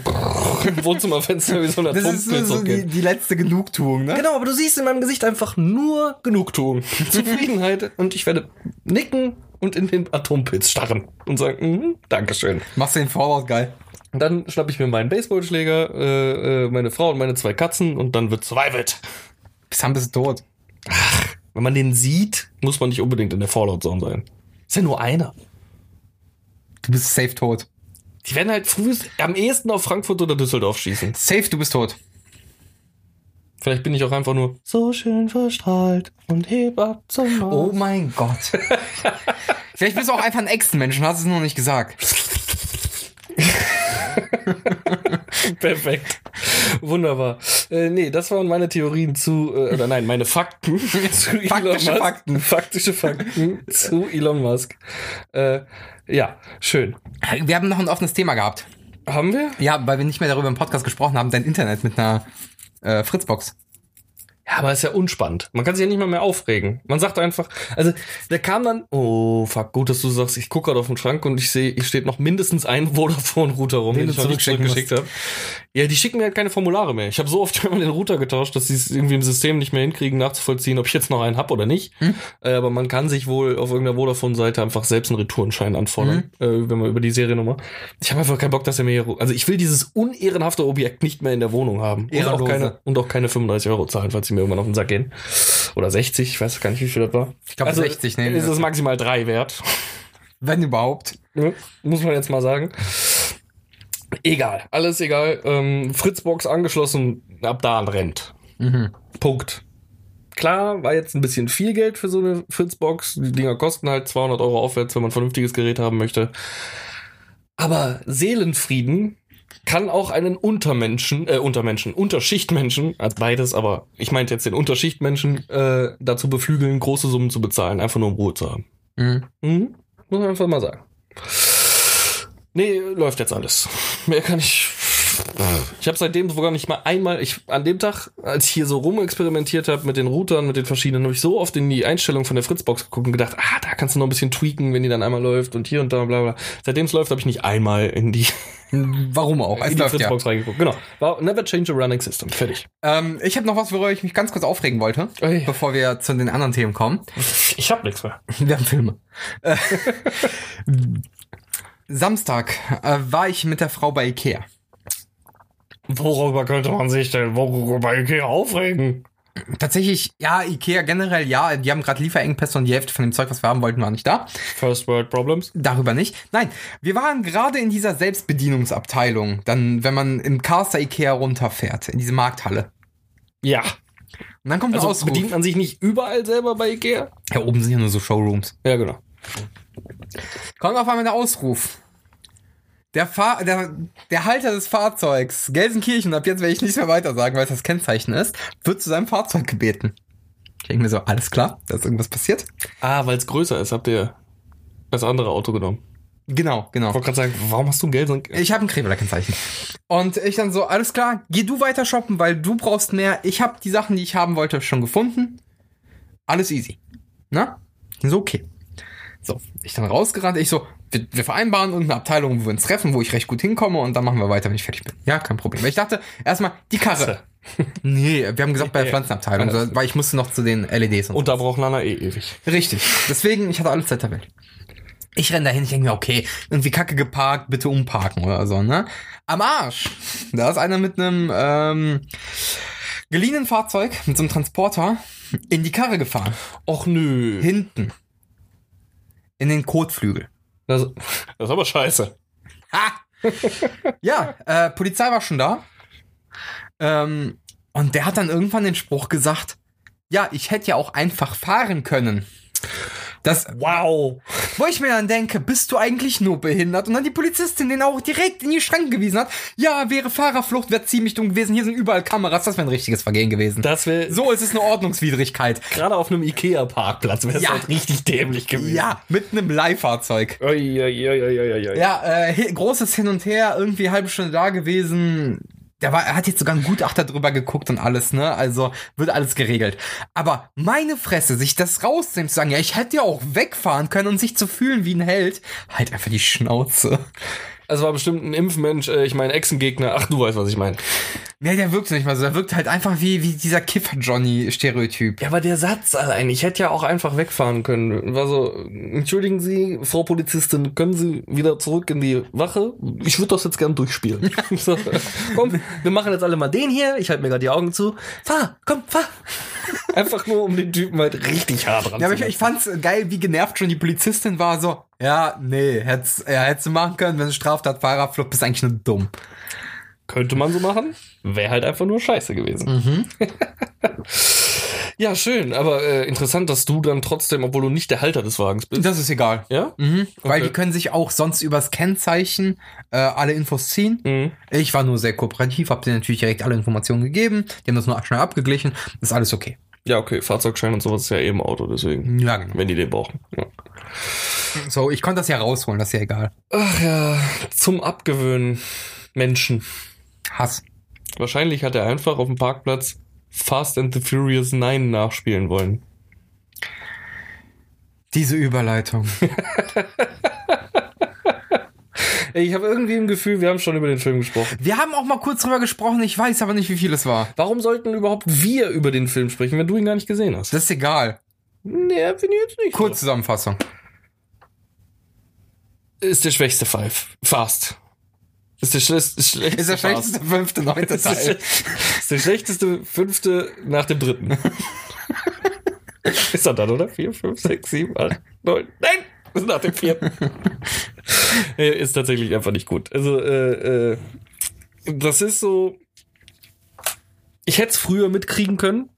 A: (laughs) im Wohnzimmerfenster wie so ein
B: das ist so, die, die letzte Genugtuung, ne?
A: Genau, aber du siehst in meinem Gesicht einfach nur Genugtuung, (laughs) Zufriedenheit und ich werde nicken und in den Atompilz starren und sagen, mhm, Dankeschön.
B: Machst du den Fallout geil.
A: Und dann schnapp ich mir meinen Baseballschläger, äh, äh, meine Frau und meine zwei Katzen und dann wird survived.
B: Bis bist du tot.
A: Wenn man den sieht, muss man nicht unbedingt in der Fallout-Zone sein. Ist ja nur einer.
B: Du bist safe tot.
A: Die werden halt früh am ehesten auf Frankfurt oder Düsseldorf schießen.
B: Safe, du bist tot.
A: Vielleicht bin ich auch einfach nur so schön verstrahlt und heb ab zum Mars.
B: Oh mein Gott. Vielleicht bist du auch einfach ein Echsenmensch und hast es nur nicht gesagt. (laughs)
A: Perfekt. Wunderbar. Äh, nee, das waren meine Theorien zu, äh, oder nein, meine Fakten (laughs) zu Elon
B: Faktische
A: Musk.
B: Fakten.
A: Faktische Fakten zu Elon Musk. Äh, ja, schön.
B: Wir haben noch ein offenes Thema gehabt.
A: Haben wir?
B: Ja, weil wir nicht mehr darüber im Podcast gesprochen haben, dein Internet mit einer äh, Fritzbox.
A: Ja, aber ist ja unspannend. Man kann sich ja nicht mal mehr aufregen. Man sagt einfach, also der kam dann, oh fuck, gut, dass du sagst, ich gucke gerade auf den Schrank und ich sehe, hier steht noch mindestens ein Vodafone-Router rum,
B: Den
A: den, ich noch nicht zurückgeschickt habe. Ja, die schicken mir halt keine Formulare mehr. Ich habe so oft (laughs) schon mal den Router getauscht, dass sie es irgendwie im System nicht mehr hinkriegen, nachzuvollziehen, ob ich jetzt noch einen hab oder nicht. Äh, aber man kann sich wohl auf irgendeiner Vodafone-Seite einfach selbst einen Retourenschein anfordern, äh, wenn man über die Seriennummer. Ich habe einfach keinen Bock, dass er mir hier, also ich will dieses unehrenhafte Objekt nicht mehr in der Wohnung haben. Und auch keine, und auch keine 35 Euro zahlen, falls sie mir irgendwann auf den Sack gehen. Oder 60, ich weiß gar nicht, wie viel das war.
B: Ich glaube 60, ne?
A: Ist es maximal drei wert.
B: Wenn überhaupt.
A: Ja, muss man jetzt mal sagen. Egal, alles egal. Ähm, Fritzbox angeschlossen, ab da rennt.
B: Mhm.
A: Punkt. Klar, war jetzt ein bisschen viel Geld für so eine Fritzbox. Die Dinger kosten halt 200 Euro aufwärts, wenn man ein vernünftiges Gerät haben möchte. Aber Seelenfrieden kann auch einen Untermenschen, äh, Untermenschen, Unterschichtmenschen, als beides, aber ich meinte jetzt den Unterschichtmenschen, äh, dazu beflügeln, große Summen zu bezahlen, einfach nur um Ruhe zu haben.
B: Mhm.
A: Mhm. Muss man einfach mal sagen. Nee, läuft jetzt alles. Mehr kann ich. Ich habe seitdem sogar nicht mal einmal, ich an dem Tag, als ich hier so rumexperimentiert habe mit den Routern, mit den verschiedenen, habe ich so oft in die Einstellung von der Fritzbox geguckt und gedacht, ah, da kannst du noch ein bisschen tweaken, wenn die dann einmal läuft und hier und da, bla bla. Seitdem es läuft, habe ich nicht einmal in die, (laughs)
B: Warum auch? Es
A: in die
B: läuft ja.
A: Fritzbox reingeguckt. Genau. Never change a running system. Fertig.
B: Ähm, ich habe noch was, worüber ich mich ganz kurz aufregen wollte,
A: Ui.
B: bevor wir zu den anderen Themen kommen.
A: Ich hab nichts mehr.
B: Wir haben Filme. (laughs) Äh, Samstag äh, war ich mit der Frau bei Ikea.
A: Worüber könnte man sich denn worüber Ikea aufregen?
B: Tatsächlich, ja, Ikea generell, ja, die haben gerade Lieferengpässe und die Hälfte von dem Zeug, was wir haben wollten, war nicht da.
A: First World Problems.
B: Darüber nicht. Nein, wir waren gerade in dieser Selbstbedienungsabteilung, dann, wenn man im Caster Ikea runterfährt, in diese Markthalle.
A: Ja.
B: Und dann kommt
A: Also
B: Ausruf.
A: bedient man sich nicht überall selber bei Ikea?
B: Ja, oben sind ja nur so Showrooms.
A: Ja, genau.
B: Kommt auf einmal der Ausruf. Der, Fahr der, der Halter des Fahrzeugs, Gelsenkirchen, ab jetzt werde ich nichts mehr weiter sagen, weil es das Kennzeichen ist, wird zu seinem Fahrzeug gebeten. Ich denke mir so, alles klar, da ist irgendwas passiert.
A: Ah, weil es größer ist, habt ihr das andere Auto genommen.
B: Genau, genau.
A: Ich wollte gerade sagen, warum hast du ein Geld?
B: Ich habe ein Krebler-Kennzeichen. Und ich dann so, alles klar, geh du weiter shoppen, weil du brauchst mehr. Ich habe die Sachen, die ich haben wollte, schon gefunden. Alles easy. Na? So, okay. So, ich dann rausgerannt. Ich so, wir, wir vereinbaren irgendeine Abteilung, wo wir uns treffen, wo ich recht gut hinkomme und dann machen wir weiter, wenn ich fertig bin. Ja, kein Problem. Weil ich dachte, erstmal die Karre. (laughs) Nee, wir haben gesagt bei der. Pflanzenabteilung,
A: Alles
B: so, weil ich musste noch zu den LEDs und
A: Und da braucht Lana eh ewig.
B: Richtig. Deswegen, ich hatte alle Zeit der Welt. Ich renn dahin, ich denke mir, okay, irgendwie kacke geparkt, bitte umparken oder so, ne? Am Arsch. Da ist einer mit einem ähm, geliehenen Fahrzeug, mit so einem Transporter, in die Karre gefahren.
A: Och nö.
B: Hinten. In den Kotflügel.
A: Das, das ist aber scheiße.
B: Ha! ja, äh, Polizei war schon da. Ähm, und der hat dann irgendwann den Spruch gesagt, ja, ich hätte ja auch einfach fahren können. Das,
A: Wow.
B: Wo ich mir dann denke, bist du eigentlich nur behindert? Und dann die Polizistin den auch direkt in die Schranken gewiesen hat. Ja, wäre Fahrerflucht, wäre ziemlich dumm gewesen. Hier sind überall Kameras. Das wäre ein richtiges Vergehen gewesen.
A: Das wäre
B: so ist es eine Ordnungswidrigkeit.
A: gerade auf einem Ikea-Parkplatz wäre es
B: Ja.
A: halt richtig dämlich gewesen.
B: Ja, mit einem Leihfahrzeug. Ja, äh, großes Hin und Her, irgendwie halbe Stunde da gewesen. Der war, er hat jetzt sogar einen Gutachter drüber geguckt und alles, ne? Also wird alles geregelt. Aber meine Fresse, sich das rauszunehmen, zu sagen, ja, ich hätte ja auch wegfahren können und sich zu fühlen wie ein Held, halt einfach die Schnauze.
A: Es war bestimmt ein Impfmensch, äh, ich meine Echsengegner. Ach, du weißt, was ich meine.
B: Ja, der wirkt nicht mal so. Der wirkt halt einfach wie, wie dieser Kiffer-Johnny-Stereotyp.
A: Ja, aber der Satz allein, ich hätte ja auch einfach wegfahren können. War so, entschuldigen Sie, Frau Polizistin, können Sie wieder zurück in die Wache? Ich würde das jetzt gern durchspielen. (laughs) so, komm, wir machen jetzt alle mal den hier. Ich halte mir gerade die Augen zu. Fahr, komm, fahr. Einfach nur, um den Typen halt richtig hart dran
B: Ja, aber ich, ich fand's geil, wie genervt schon die Polizistin war. So, ja, nee, hätt's, ja, hättest du machen können, wenn Straftat, Fahrerflucht, bist eigentlich nur dumm.
A: Könnte man so machen. Wäre halt einfach nur scheiße gewesen. (laughs) ja, schön, aber äh, interessant, dass du dann trotzdem, obwohl du nicht der Halter des Wagens bist.
B: Das ist egal.
A: Ja?
B: Mhm, Weil
A: Okay.
B: die können sich auch sonst übers Kennzeichen äh, alle Infos ziehen.
A: Mhm.
B: Ich war nur sehr kooperativ, hab denen natürlich direkt alle Informationen gegeben. Die haben das nur schnell abgeglichen. Ist alles okay.
A: Ja, okay, Fahrzeugschein und sowas ist ja eben Auto, deswegen.
B: Ja, genau.
A: Wenn die den brauchen. Ja.
B: So, ich konnte das ja rausholen, das ist ja egal.
A: Ach ja, zum Abgewöhnen. Menschen.
B: Hass.
A: Wahrscheinlich hat er einfach auf dem Parkplatz Fast and the Furious 9 nachspielen wollen.
B: Diese Überleitung. (laughs)
A: Ey, ich habe irgendwie im Gefühl, wir haben schon über den Film gesprochen.
B: Wir haben auch mal kurz drüber gesprochen, ich weiß aber nicht, wie viel es war.
A: Warum sollten überhaupt wir über den Film sprechen, wenn du ihn gar nicht gesehen hast?
B: Das ist egal.
A: Nee, finde ich jetzt nicht.
B: Kurz Zusammenfassung.
A: Ist der schwächste Five. Fast. Ist der, schlecht, ist schlechteste
B: Ist der schlechteste fünfte, neunte
A: Ist der,
B: Teil.
A: ist der schlechteste fünfte nach dem dritten. (laughs) ist er dann, oder? Vier, fünf, sechs, sieben, acht, neun. Nein! nach dem vierten. (laughs) ist tatsächlich einfach nicht gut. Also, äh, äh, das ist so. Ich hätte es früher mitkriegen können,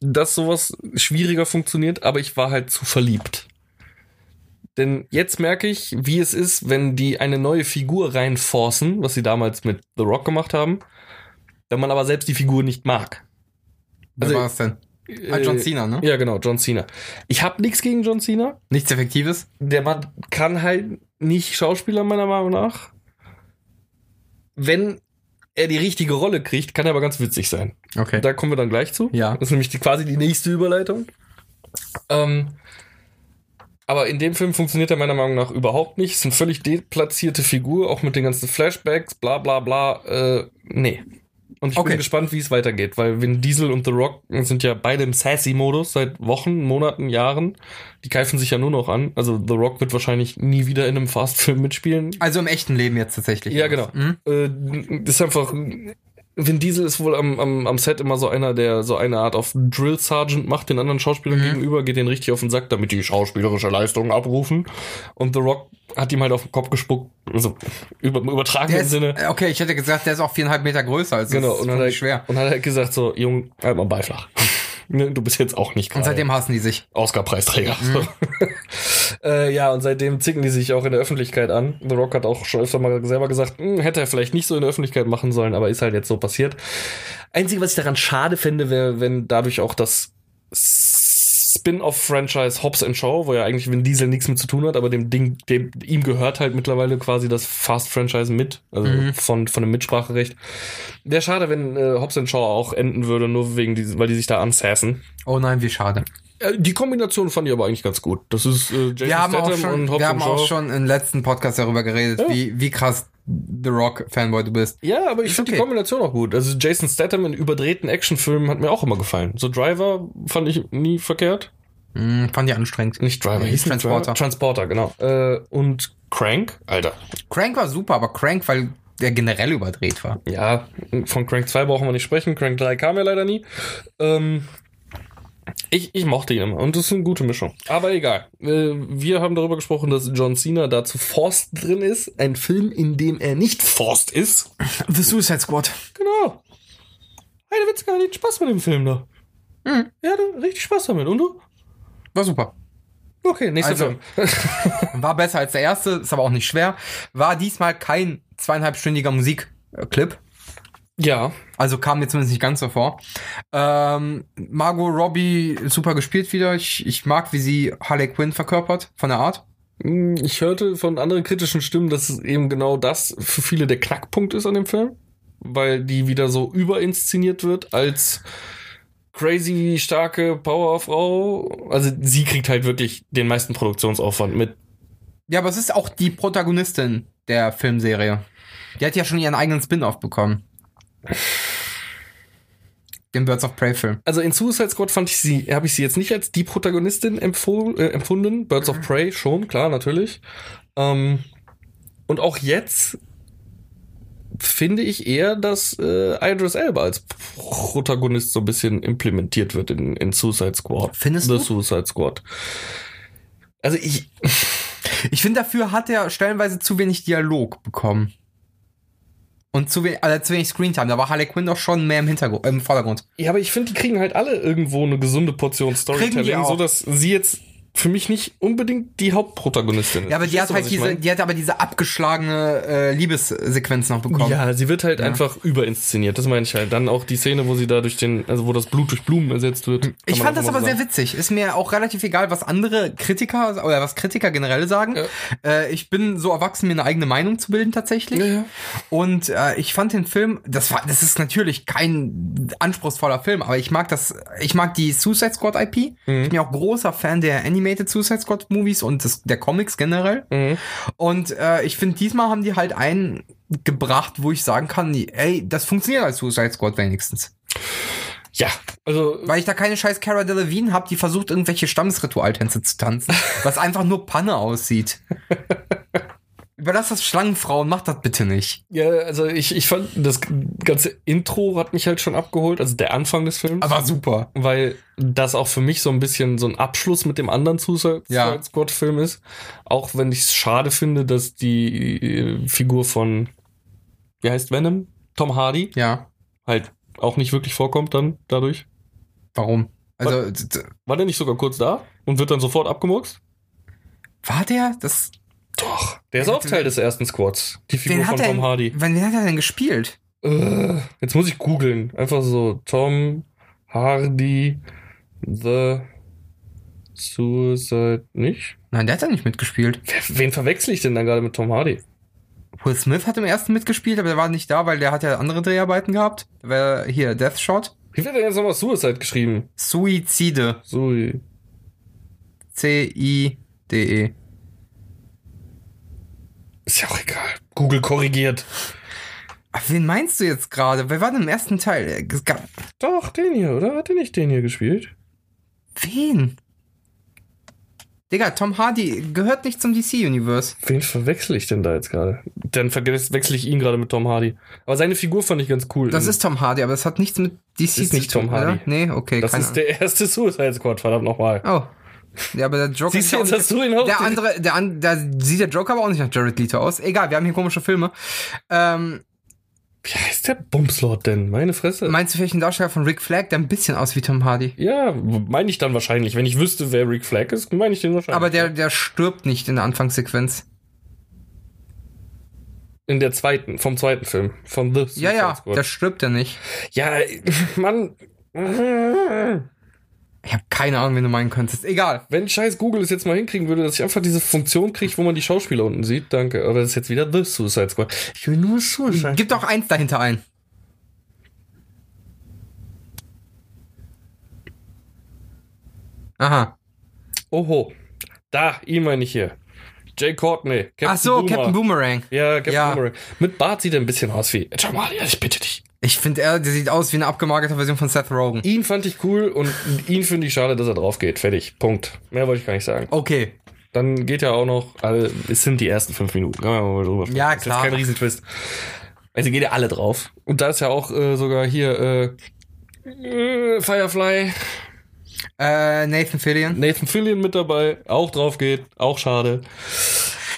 A: dass sowas schwieriger funktioniert, aber ich war halt zu verliebt. Denn jetzt merke ich, wie es ist, wenn die eine neue Figur reinforcen, was sie damals mit The Rock gemacht haben, wenn man aber selbst die Figur nicht mag.
B: Wer
A: Also,
B: war es denn? Ah, John Cena, ne?
A: Ja, genau, John Cena. Ich habe nichts gegen John Cena.
B: Nichts Effektives?
A: Der Mann kann halt nicht Schauspieler, meiner Meinung nach. Wenn er die richtige Rolle kriegt, kann er aber ganz witzig sein.
B: Okay.
A: Da kommen wir dann gleich zu.
B: Ja.
A: Das ist nämlich die, quasi die nächste Überleitung. Ähm, aber in dem Film funktioniert er meiner Meinung nach überhaupt nicht. Ist eine völlig deplatzierte Figur, auch mit den ganzen Flashbacks, bla bla bla. Äh, nee. Und ich
B: Okay.
A: bin gespannt, wie es weitergeht, weil Vin Diesel und The Rock sind ja beide im Sassy-Modus seit Wochen, Monaten, Jahren. Die greifen sich ja nur noch an. Also The Rock wird wahrscheinlich nie wieder in einem Fast-Film mitspielen.
B: Also im echten Leben jetzt tatsächlich.
A: Ja, genau.
B: Mhm.
A: Äh, das ist einfach. Vin Diesel ist wohl am, am, am Set immer so einer, der so eine Art auf Drill Sergeant macht, den anderen Schauspielern
B: Mhm.
A: gegenüber, geht denen richtig auf den Sack, damit die schauspielerische Leistung abrufen. Und The Rock hat ihm halt auf den Kopf gespuckt, also über, im übertragenen
B: ist,
A: Sinne.
B: okay, ich hätte gesagt, der ist auch viereinhalb Meter größer. Also
A: Genau, und
B: ist
A: hat,
B: nicht
A: halt,
B: schwer.
A: und hat halt gesagt so, Jung, halt mal beiflach. Ne, du bist jetzt auch nicht
B: Und seitdem hassen die sich.
A: Oscar-Preisträger.
B: Mhm. (laughs)
A: Äh, ja, und seitdem zicken die sich auch in der Öffentlichkeit an. The Rock hat auch schon öfter mal selber gesagt, "Hm, hätte er vielleicht nicht so in der Öffentlichkeit machen sollen, aber ist halt jetzt so passiert. Einzige, was ich daran schade fände, wäre, wenn dadurch auch das Spin-off-Franchise Hobbs and Shaw, wo ja eigentlich Vin Diesel nichts mit zu tun hat, aber dem Ding, dem, ihm gehört halt mittlerweile quasi das Fast-Franchise mit, also
B: Mhm.
A: von, von dem Mitspracherecht. Wäre schade, wenn äh, Hobbs and Shaw auch enden würde, nur wegen die, weil die sich da ansassen.
B: Oh nein, wie schade.
A: Äh, Die Kombination fand ich aber eigentlich ganz gut. Das ist äh, Jason
B: Wir haben, auch
A: Statham
B: schon,
A: und Hobbs
B: wir haben
A: and
B: auch
A: Shaw.
B: schon im letzten Podcast darüber geredet,
A: Ja.
B: wie, wie krass The Rock-Fanboy du bist.
A: Ja, aber ich finde die
B: okay.
A: Kombination auch gut. Also Jason Statham in überdrehten Actionfilmen hat mir auch immer gefallen. So Driver fand ich nie verkehrt.
B: Hm, fand ich anstrengend.
A: Nicht Driver, hieß
B: Transporter.
A: Transporter, genau. Äh, und Crank, Alter.
B: Crank war super, aber Crank, weil der generell überdreht war.
A: Ja, von Crank 2 brauchen wir nicht sprechen. Crank 3 kam ja leider nie. Ähm, ich, ich mochte ihn immer und das ist eine gute Mischung. Aber egal. Äh, wir haben darüber gesprochen, dass John Cena da zu Forst drin ist. Ein Film, in dem er nicht Forst ist.
B: The Suicide Squad.
A: Genau. Hey, der Witz gar nicht Spaß mit dem Film da.
B: Mhm.
A: Ja, da richtig Spaß damit. Und du?
B: War super.
A: Okay, nächster
B: Also-
A: Film. (laughs)
B: War besser als der erste, ist aber auch nicht schwer. War diesmal kein zweieinhalbstündiger Musikclip.
A: Ja.
B: Also kam mir zumindest nicht ganz so vor. Ähm, Margot Robbie super gespielt wieder. Ich, ich mag, wie sie Harley Quinn verkörpert, von der Art.
A: Hm, Ich hörte von anderen kritischen Stimmen, dass es eben genau das für viele der Knackpunkt ist an dem Film. Weil die wieder so überinszeniert wird als crazy starke Powerfrau. Also sie kriegt halt wirklich den meisten Produktionsaufwand mit.
B: Ja, aber es ist auch die Protagonistin der Filmserie. Die hat ja schon ihren eigenen Spin-off bekommen. Den Birds of Prey Film.
A: Also in Suicide Squad fand ich sie, habe ich sie jetzt nicht als die Protagonistin empfohlen, äh, empfunden. Birds of Prey schon, klar, natürlich. Ähm, und auch jetzt finde ich eher, dass äh, Idris Elba als Protagonist so ein bisschen implementiert wird in, in Suicide Squad.
B: Findest
A: The
B: du?
A: Suicide Squad. Also ich,
B: Ich finde, dafür hat er stellenweise zu wenig Dialog bekommen. Und zu wenig, also zu wenig Screentime. Da war Harley Quinn doch schon mehr im Hintergrund, im Vordergrund.
A: ja, aber ich finde, die kriegen halt alle irgendwo eine gesunde Portion
B: Kriegen die
A: Storytelling,
B: auch.
A: so dass sie jetzt für mich nicht unbedingt die Hauptprotagonistin ist.
B: Ja, aber die hat halt diese,
A: mein?
B: die hat aber diese abgeschlagene äh, Liebessequenz noch bekommen.
A: Ja, sie wird halt einfach überinszeniert. Das meine ich halt. Dann auch die Szene, wo sie da durch den, also wo das Blut durch Blumen ersetzt wird. Kann
B: Ich fand das aber
A: so
B: sehr
A: sagen.
B: witzig. Ist mir auch relativ egal, was andere Kritiker oder was Kritiker generell sagen. Äh, ich bin so erwachsen, mir eine eigene Meinung zu bilden tatsächlich.
A: Ja, ja.
B: Und äh, ich fand den Film, das war, das ist natürlich kein anspruchsvoller Film, aber ich mag das, ich mag die Suicide Squad IP. Ich bin ja auch großer Fan der Animated Suicide Squad Movies und des, der Comics generell.
A: Mhm.
B: Und äh, ich finde, diesmal haben die halt einen gebracht, wo ich sagen kann, ey, das funktioniert als Suicide Squad wenigstens.
A: Ja, also
B: Weil ich da keine scheiß Cara Delevingne hab, die versucht, irgendwelche Stammesritualtänze zu tanzen, (laughs) was einfach nur Panne aussieht. Überlass das Schlangenfrauen, mach das bitte nicht.
A: Ja, also ich, ich fand, das ganze Intro hat mich halt schon abgeholt, also der Anfang des Films.
B: Aber super.
A: weil das auch für mich so ein bisschen so ein Abschluss mit dem anderen Suicide
B: Ja.
A: Squad Film ist. Auch wenn ich es schade finde, dass die äh, Figur von, wie heißt Venom? Tom Hardy
B: Ja.
A: halt auch nicht wirklich vorkommt dann dadurch.
B: Warum? Also, d-
A: War der nicht sogar kurz da und wird dann sofort abgemurkst?
B: war der? Das,
A: Doch. Der ist auch Teil des ersten Squads. Die Figur von
B: er,
A: Tom Hardy.
B: Wann, wen hat er denn gespielt?
A: Äh, jetzt muss ich googeln. Einfach so Tom Hardy The Suicide nicht?
B: Nein, der hat da nicht mitgespielt.
A: Wen verwechsel ich denn da gerade mit Tom Hardy?
B: Will Smith hat im ersten mitgespielt, aber der war nicht da, weil der hat ja andere Dreharbeiten gehabt. Der war hier Deathshot.
A: Wie wird denn jetzt nochmal Suicide geschrieben?
B: Suizide.
A: Sui.
B: C-I-D-E.
A: Ist ja auch egal. Google korrigiert.
B: Ach, wen meinst du jetzt gerade? Wer war denn im ersten Teil? Es gab,
A: Doch, den hier, oder? Hat er nicht den hier gespielt?
B: wen? Digga, Tom Hardy gehört nicht zum DC-Universe.
A: Wen verwechsel ich denn da jetzt gerade? Dann verwechsel ich ihn gerade mit Tom Hardy. Aber seine Figur fand ich ganz cool.
B: Das ist Tom Hardy, aber das hat nichts mit DC
A: Ist nicht Tom Hardy.
B: oder? Nee, okay,
A: das ist der erste Suicide Squad, verdammt nochmal.
B: Ahnung. Oh. Ja, aber der Joker
A: Siehst du,
B: sieht
A: jetzt hast du ihn auch
B: Der andere, der, an, da sieht der Joker aber auch nicht nach Jared Leto aus. Egal, wir haben hier komische Filme. Ähm,
A: Wie heißt der Bumslord denn? Meine Fresse.
B: meinst du vielleicht einen Darsteller von Rick Flag, der ein bisschen aus wie Tom Hardy?
A: ja, meine ich dann wahrscheinlich. Wenn ich wüsste, wer Rick Flag ist, meine ich den wahrscheinlich.
B: Aber der, der stirbt nicht in der Anfangssequenz.
A: In der zweiten, vom zweiten Film. Von The Suicide
B: Ja, ja,
A: Squad.
B: der stirbt ja nicht.
A: Ja, Mann.
B: Ich habe keine Ahnung, wen du meinen könntest. Egal.
A: Wenn scheiß Google es jetzt mal hinkriegen würde, dass ich einfach diese Funktion kriege, wo man die Schauspieler unten sieht, danke. Aber das ist jetzt wieder The Suicide Squad. Ich will nur Suicide.
B: Gib doch eins dahinter ein. Aha.
A: Oho. Da, ihn meine ich hier. Jay Courtney. Captain
B: Ach so,
A: Boomer.
B: Captain Boomerang.
A: Ja, Captain
B: Ja.
A: Boomerang. Mit Bart sieht er ein bisschen aus wie Jamal, ja, ich bitte dich.
B: Ich finde, er, der sieht aus wie eine abgemagerte Version von Seth Rogen.
A: Ihn fand ich cool und ihn finde ich schade, dass er drauf geht. Fertig. Punkt. Mehr wollte ich gar nicht sagen.
B: Okay.
A: Dann geht ja auch noch, alle, es sind die ersten fünf Minuten. Können wir mal drüber sprechen.
B: Ja,
A: Das
B: klar.
A: ist kein Riesentwist. Also geht ja alle drauf. Und da ist ja auch äh, sogar hier äh, äh, Firefly,
B: Äh, Nathan Fillion.
A: Nathan Fillion mit dabei, auch drauf geht, auch schade.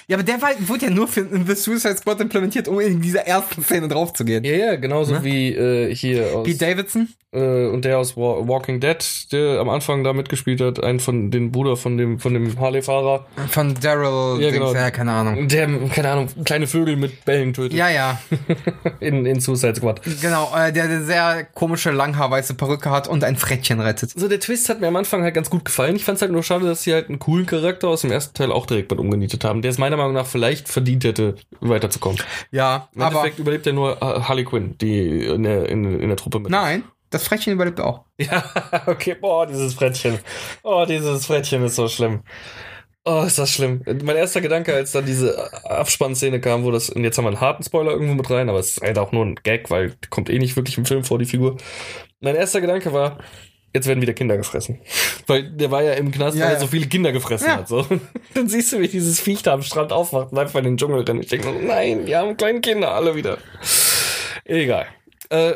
B: Ja, aber der war, wurde ja nur für in The Suicide Squad implementiert, um in dieser ersten Szene draufzugehen.
A: Ja, ja, genauso wie äh, hier aus,
B: Pete Davidson?
A: äh, und der aus Wa Walking Dead, der am Anfang da mitgespielt hat, einen von den Bruder von dem von dem Harley-Fahrer,
B: Von Daryl.
A: Ja, genau.
B: ja, keine Ahnung.
A: der keine Ahnung kleine Vögel mit Bällen tötet
B: Ja, ja. (laughs)
A: in, in Suicide Squad.
B: Genau, äh, der eine sehr komische, langhaarweiße Perücke hat und ein Frettchen rettet.
A: So, der Twist hat mir am Anfang halt ganz gut gefallen. Ich fand es halt nur schade, dass sie halt einen coolen Charakter aus dem ersten Teil auch direkt mit umgenietet haben, der es meiner Meinung nach vielleicht verdient hätte, weiterzukommen.
B: Ja,
A: Im
B: aber.
A: Endeffekt überlebt ja nur äh, Harley Quinn, die in der, in, in der Truppe mit.
B: Nein, das Frettchen überlebt auch. (laughs)
A: Ja, okay, boah, dieses Frettchen. Oh, dieses Frettchen ist so schlimm. Oh, ist das schlimm. Mein erster Gedanke, als dann diese Abspannszene kam, wo das, und jetzt haben wir einen harten Spoiler irgendwo mit rein, aber es ist halt auch nur ein Gag, weil kommt eh nicht wirklich im Film vor, die Figur. Mein erster Gedanke war, jetzt werden wieder Kinder gefressen. (laughs) Weil der war ja im Knast,
B: Ja,
A: weil er
B: ja.
A: so viele Kinder gefressen
B: Ja.
A: hat. So. (laughs) Dann siehst du, wie dieses Viech da am Strand aufwacht und einfach in den Dschungel rennt. Ich denke, so, nein, wir haben kleine Kinder, alle wieder. Egal. Äh,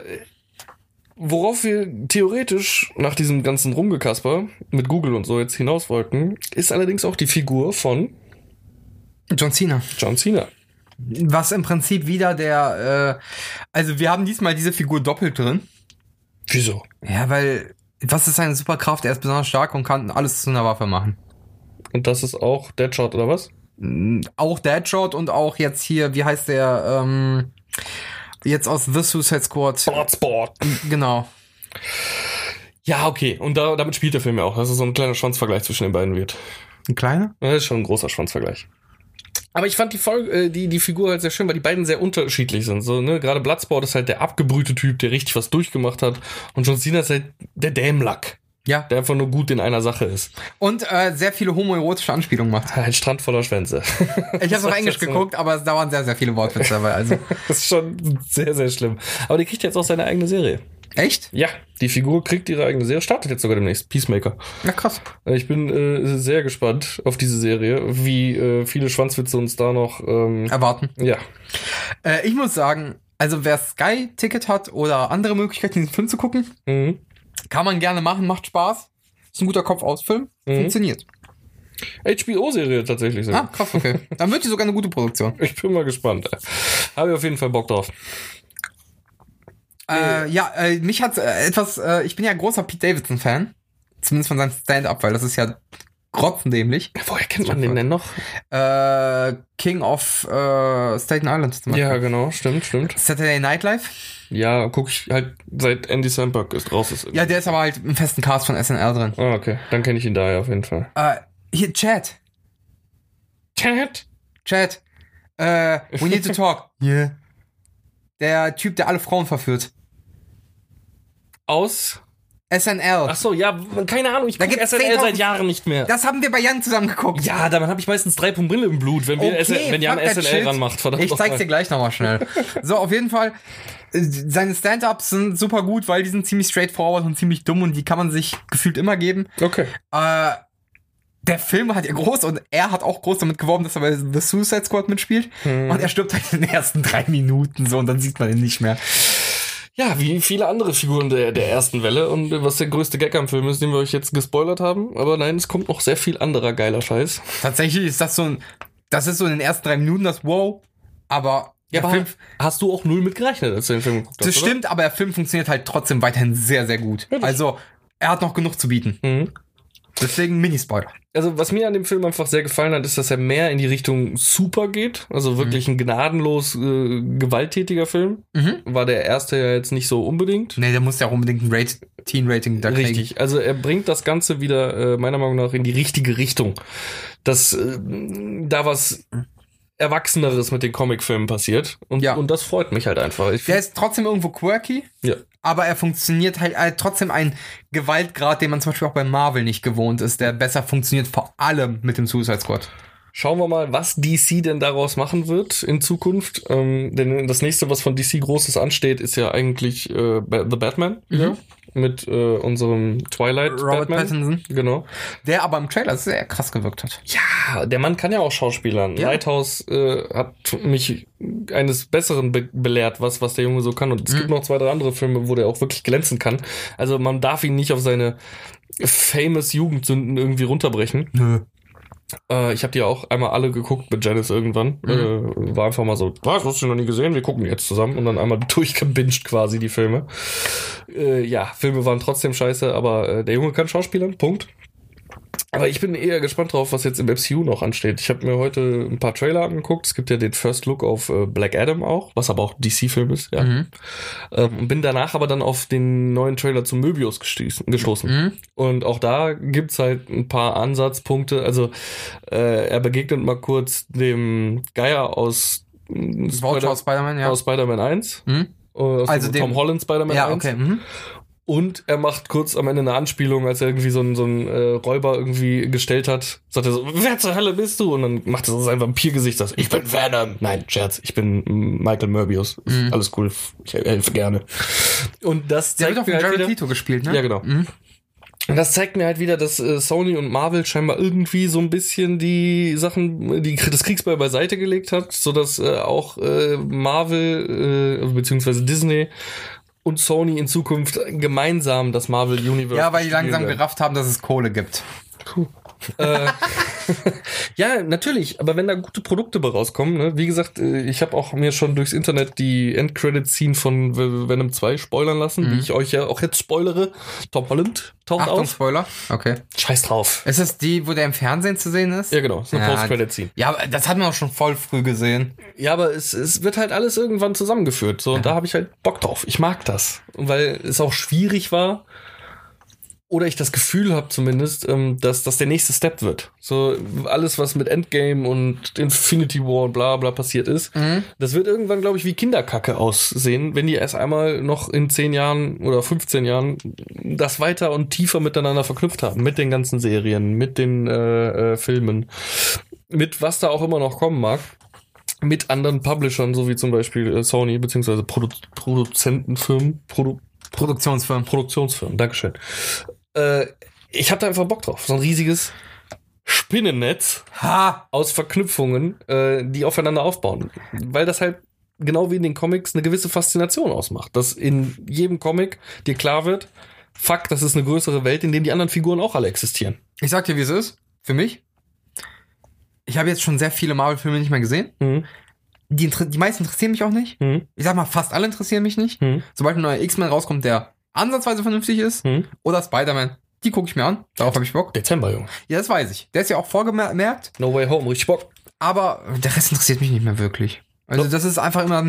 A: Worauf wir theoretisch nach diesem ganzen Rumgekasper mit Google und so jetzt hinaus wollten, ist allerdings auch die Figur von
B: John Cena.
A: John Cena.
B: Was im Prinzip wieder der, äh, also wir haben diesmal diese Figur doppelt drin.
A: Wieso?
B: Ja, weil, was ist seine Superkraft? Er ist besonders stark und kann alles zu einer Waffe machen.
A: Und das ist auch Deadshot oder was?
B: Mm, Auch Deadshot und auch jetzt hier, wie heißt der, ähm, jetzt aus The Suicide Squad.
A: Bloodsport.
B: Genau.
A: Ja, okay. Und da, damit spielt der Film ja auch, dass es so ein kleiner Schwanzvergleich zwischen den beiden wird.
B: Ein kleiner?
A: Das ist schon ein großer Schwanzvergleich. Aber ich fand die Folge, äh, die, die Figur halt sehr schön, weil die beiden sehr unterschiedlich sind. So, ne, gerade Bloodsport ist halt der abgebrühte Typ, der richtig was durchgemacht hat. Und John Cena ist halt der Dämlack,
B: Ja.
A: der einfach nur gut in einer Sache ist.
B: Und äh, sehr viele homoerotische Anspielungen macht. (laughs)
A: Ein Strand voller Schwänze.
B: Ich habe auf (laughs) Englisch
A: so-
B: geguckt, aber da waren sehr, sehr viele Wortwitze dabei. Also. (laughs)
A: Das ist schon sehr, sehr schlimm. Aber der kriegt jetzt auch seine eigene Serie.
B: Echt?
A: Ja, die Figur kriegt ihre eigene Serie, startet jetzt sogar demnächst. Peacemaker.
B: Ja, krass.
A: Ich bin äh, sehr gespannt auf diese Serie, wie äh, viele Schwanzwitze uns da noch. Ähm,
B: Erwarten.
A: ja,
B: Äh, ich muss sagen, also wer Sky-Ticket hat oder andere Möglichkeiten, diesen Film zu gucken,
A: mhm.
B: kann man gerne machen, macht Spaß. Ist ein guter Kopf-aus-Film.
A: Mhm.
B: Funktioniert.
A: HBO-Serie tatsächlich.
B: Ah, krass, okay. Dann wird die sogar eine gute Produktion. (laughs)
A: Ich bin mal gespannt. Habe ich auf jeden Fall Bock drauf.
B: Äh, ja, äh, mich hat äh, etwas, äh, ich bin ja großer Pete Davidson-Fan. Zumindest von seinem Stand-up, weil das ist ja grotzendämlich.
A: Woher kennt man den denn noch?
B: Äh, King of äh, Staten Island zum Beispiel.
A: Ja, genau, stimmt, stimmt.
B: Saturday Night Live.
A: Ja, gucke ich halt seit Andy Samberg ist raus ist.
B: Ja, der ist aber halt im festen Cast von SNL drin.
A: Ah, okay. Dann kenne ich ihn daher auf jeden Fall.
B: Äh, hier, Chat.
A: Chat?
B: Chat. Äh, we need to talk. (laughs) Yeah. Der Typ, der alle Frauen verführt.
A: Aus?
B: SNL.
A: Ach so, ja, keine Ahnung, ich gucke SNL
B: 10.000
A: seit Jahren nicht mehr.
B: Das haben wir bei Jan zusammen geguckt.
A: ja, dann habe ich meistens drei Promille im Blut, wenn, wir
B: Okay,
A: SNL, wenn Jan SNL
B: shit.
A: ranmacht. Verdammt
B: Ich zeig's dir gleich nochmal schnell. So, auf jeden Fall, äh, seine Stand-Ups sind super gut, weil die sind ziemlich straightforward und ziemlich dumm und die kann man sich gefühlt immer geben.
A: Okay.
B: Äh, der Film hat ja groß und er hat auch groß damit geworben, dass er bei The Suicide Squad mitspielt.
A: Hm.
B: Und er stirbt halt in den ersten drei Minuten so und dann sieht man ihn nicht mehr.
A: Ja, wie viele andere Figuren der, der ersten Welle und was der größte Gag am Film ist, den wir euch jetzt gespoilert haben. Aber nein, es kommt noch sehr viel anderer geiler Scheiß.
B: Tatsächlich ist das so ein, das ist so in den ersten drei Minuten das Wow, aber
A: Ja, aber
B: Film,
A: hast du auch null mit gerechnet, als du den Film geguckt hast,
B: das stimmt, aber der Film funktioniert halt trotzdem weiterhin sehr, sehr gut.
A: Das-
B: Also, er hat noch genug zu bieten.
A: oder? Mhm.
B: Deswegen Mini-Spoiler.
A: Also, was mir an dem Film einfach sehr gefallen hat, ist, dass er mehr in die Richtung Super geht. Also wirklich ein gnadenlos äh, gewalttätiger Film.
B: Mhm.
A: War der erste ja jetzt nicht so unbedingt.
B: Nee, der muss ja auch unbedingt ein Rate, Teen-Rating da kriegen.
A: Richtig. Also er bringt das Ganze wieder äh, meiner Meinung nach in die richtige Richtung. Dass äh, da was Erwachseneres mit den Comicfilmen passiert. Und,
B: Ja.
A: und das freut mich halt einfach.
B: Der ist trotzdem irgendwo quirky,
A: ja.
B: Aber er funktioniert halt äh, trotzdem ein Gewaltgrad, den man zum Beispiel auch bei Marvel nicht gewohnt ist, der besser funktioniert, vor allem mit dem Suicide Squad.
A: Schauen wir mal, was DC denn daraus machen wird in Zukunft. Ähm, denn das nächste, was von DC Großes ansteht, ist ja eigentlich äh, The Batman. Ja. Mit äh, unserem Twilight.
B: Robert
A: Batman.
B: Pattinson.
A: Genau.
B: Der aber im Trailer sehr krass gewirkt hat.
A: Ja, der Mann kann ja auch Schauspielern.
B: Ja.
A: Lighthouse äh, hat mich eines Besseren be belehrt, was, was der Junge so kann. Und es
B: Mhm.
A: gibt noch zwei, drei andere Filme, wo der auch wirklich glänzen kann. Also man darf ihn nicht auf seine famous Jugendsünden irgendwie runterbrechen.
B: Nö.
A: Äh, ich habe die auch einmal alle geguckt mit Janice irgendwann.
B: Mhm.
A: Äh, war einfach mal so, was, hast du noch nie gesehen? Wir gucken jetzt zusammen. Und dann einmal (laughs) durchgebinged quasi die Filme. Äh, ja, Filme waren trotzdem scheiße, aber äh, der Junge kann Schauspielern, Punkt. Aber ich bin eher gespannt drauf, was jetzt im MCU noch ansteht. Ich habe mir heute ein paar Trailer angeguckt. Es gibt ja den First Look auf äh, Black Adam auch, was aber auch DC-Film ist, ja.
B: Mhm.
A: Ähm, und bin danach aber dann auf den neuen Trailer zu Möbius gestießen, gestoßen.
B: Mhm.
A: Und auch da gibt's halt ein paar Ansatzpunkte. Also äh, er begegnet mal kurz dem Geier aus äh,
B: Spider-Man, ja.
A: aus Spider-Man 1.
B: Mhm.
A: äh, Aus
B: Also
A: dem Tom Holland Spider-Man
B: Ja,
A: 1.
B: okay. Mhm.
A: Und er macht kurz am Ende eine Anspielung, als er irgendwie so einen, so einen äh, Räuber irgendwie gestellt hat. Sagt er so, wer zur Hölle bist du? Und dann macht er so sein Vampirgesicht, sagt, ich bin Venom. Nein, Scherz, ich bin Michael Möbius.
B: Mhm.
A: Alles cool, ich helfe gerne. Und das
B: Der
A: zeigt
B: wird auch
A: mir
B: von
A: halt
B: Jared Leto gespielt, ne?
A: Ja, genau.
B: Mhm.
A: und das zeigt mir halt wieder, dass äh, Sony und Marvel scheinbar irgendwie so ein bisschen die Sachen, die, das Kriegsball beiseite gelegt hat, so dass äh, auch äh, Marvel äh, beziehungsweise Disney und Sony in Zukunft gemeinsam das Marvel Universe.
B: Ja, weil die langsam gerafft haben, dass es Kohle gibt.
A: Äh, (laughs) ja, natürlich, aber wenn da gute Produkte bei rauskommen, ne? wie gesagt, äh, ich habe auch mir schon durchs Internet die Endcredit-Scene von Venom 2 spoilern lassen, wie ich euch ja auch jetzt spoilere. Tom Holland taucht
B: Achtung,
A: auf.
B: Spoiler. Okay.
A: Scheiß drauf.
B: Ist das die, wo der im Fernsehen zu sehen ist?
A: Ja, genau, ist eine
B: Ja,
A: Post-Credit-Scene.
B: Ja, aber das hat man auch schon voll früh gesehen.
A: Ja, aber es, es wird halt alles irgendwann zusammengeführt. So, und da habe ich halt Bock drauf. Ich mag das. Weil es auch schwierig war. Oder ich das Gefühl habe zumindest, ähm, dass das der nächste Step wird. So alles, was mit Endgame und Infinity War und bla bla passiert ist, das wird irgendwann, glaube ich, wie Kinderkacke aussehen, wenn die erst einmal noch in 10 Jahren oder 15 Jahren das weiter und tiefer miteinander verknüpft haben. Mit den ganzen Serien, mit den äh, äh, Filmen, mit was da auch immer noch kommen mag mit anderen Publishern, so wie zum Beispiel äh, Sony, beziehungsweise Produ Produzentenfirmen, Produ
B: Produktionsfirmen.
A: Produktionsfirmen, Dankeschön. Äh, ich habe da einfach Bock drauf. So ein riesiges Spinnennetz
B: Ha!
A: aus Verknüpfungen, äh, die aufeinander aufbauen. Weil das halt genau wie in den Comics eine gewisse Faszination ausmacht. Dass in jedem Comic dir klar wird, fuck, das ist eine größere Welt, in der die anderen Figuren auch alle existieren.
B: Ich sag dir, wie es ist. Für mich. Ich habe jetzt schon sehr viele Marvel-Filme nicht mehr gesehen.
A: Mhm.
B: Die, die meisten interessieren mich auch nicht.
A: Mhm.
B: Ich sag mal, fast alle interessieren mich nicht.
A: Mhm.
B: Sobald ein neuer X-Men rauskommt, der ansatzweise vernünftig ist,
A: Mhm.
B: oder Spider-Man, die gucke ich mir an. Darauf habe ich Bock.
A: Dezember, Junge.
B: Ja, das weiß ich. Der ist ja auch vorgemerkt,
A: No Way Home, richtig Bock.
B: aber der Rest interessiert mich nicht mehr wirklich. Also
A: So.
B: das ist einfach immer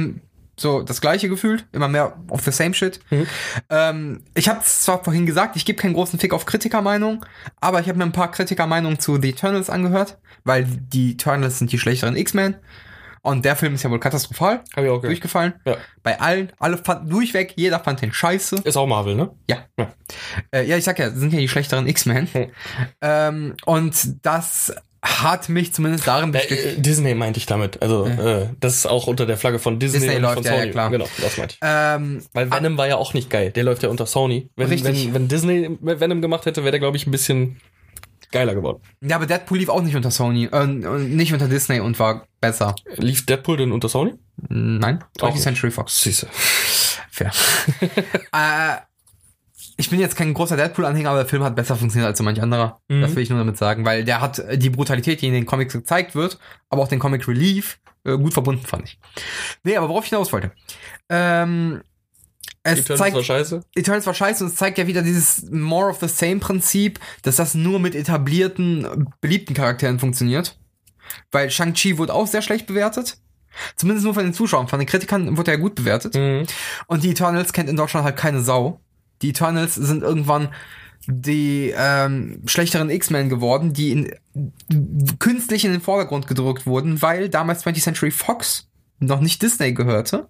B: so das gleiche gefühlt, immer mehr of the same shit.
A: Mhm.
B: Ähm, ich habe zwar vorhin gesagt, ich gebe keinen großen Fick auf Kritikermeinung, aber ich habe mir ein paar Kritikermeinungen zu The Eternals angehört, weil die Eternals sind die schlechteren X-Men. Und der Film ist ja wohl katastrophal
A: Hab ich auch gehört.
B: durchgefallen.
A: Ja.
B: Bei allen, alle fanden durchweg, jeder fand den scheiße.
A: Ist auch Marvel, ne?
B: Ja.
A: Ja.
B: Äh, ja, ich sag ja, sind ja die schlechteren X-Men.
A: Hm.
B: Ähm, und das hat mich zumindest darin
A: Äh,
B: bestärkt.
A: äh, Disney meinte ich damit. Also, äh, das ist auch unter der Flagge von Disney,
B: Disney
A: und
B: läuft,
A: von
B: ja, ja,
A: Sony.
B: klar.
A: Genau, das meinte ich.
B: Ähm,
A: Weil Venom war ja auch nicht geil. Der läuft ja unter Sony. Wenn,
B: Richtig.
A: wenn, wenn Disney Venom gemacht hätte, wäre der, glaube ich, ein bisschen geiler geworden.
B: ja, aber Deadpool lief auch nicht unter Sony, äh, nicht unter Disney und war besser.
A: Lief Deadpool denn unter Sony?
B: Nein,
A: Auch
B: 20th
A: nicht.
B: Century Fox.
A: Süße.
B: Fair. (laughs) äh, ich bin jetzt kein großer Deadpool-Anhänger, aber der Film hat besser funktioniert als so manch anderer.
A: Mhm.
B: Das will ich nur damit sagen, weil der hat äh, die Brutalität, die in den Comics gezeigt wird, aber auch den Comic Relief äh, gut verbunden, fand ich. Nee, aber worauf ich hinaus wollte. Ähm, es
A: Eternals
B: zeigt,
A: war scheiße.
B: Eternals war scheiße und es zeigt ja wieder dieses More of the Same Prinzip, dass das nur mit etablierten, beliebten Charakteren funktioniert. Weil Shang-Chi wurde auch sehr schlecht bewertet. Zumindest nur von den Zuschauern. Von den Kritikern wurde er gut bewertet.
A: Mhm.
B: Und die Eternals kennt in Deutschland halt keine Sau. Die Eternals sind irgendwann die ähm, schlechteren X-Men geworden, die in, künstlich in den Vordergrund gedrückt wurden, weil damals 20th Century Fox noch nicht Disney gehörte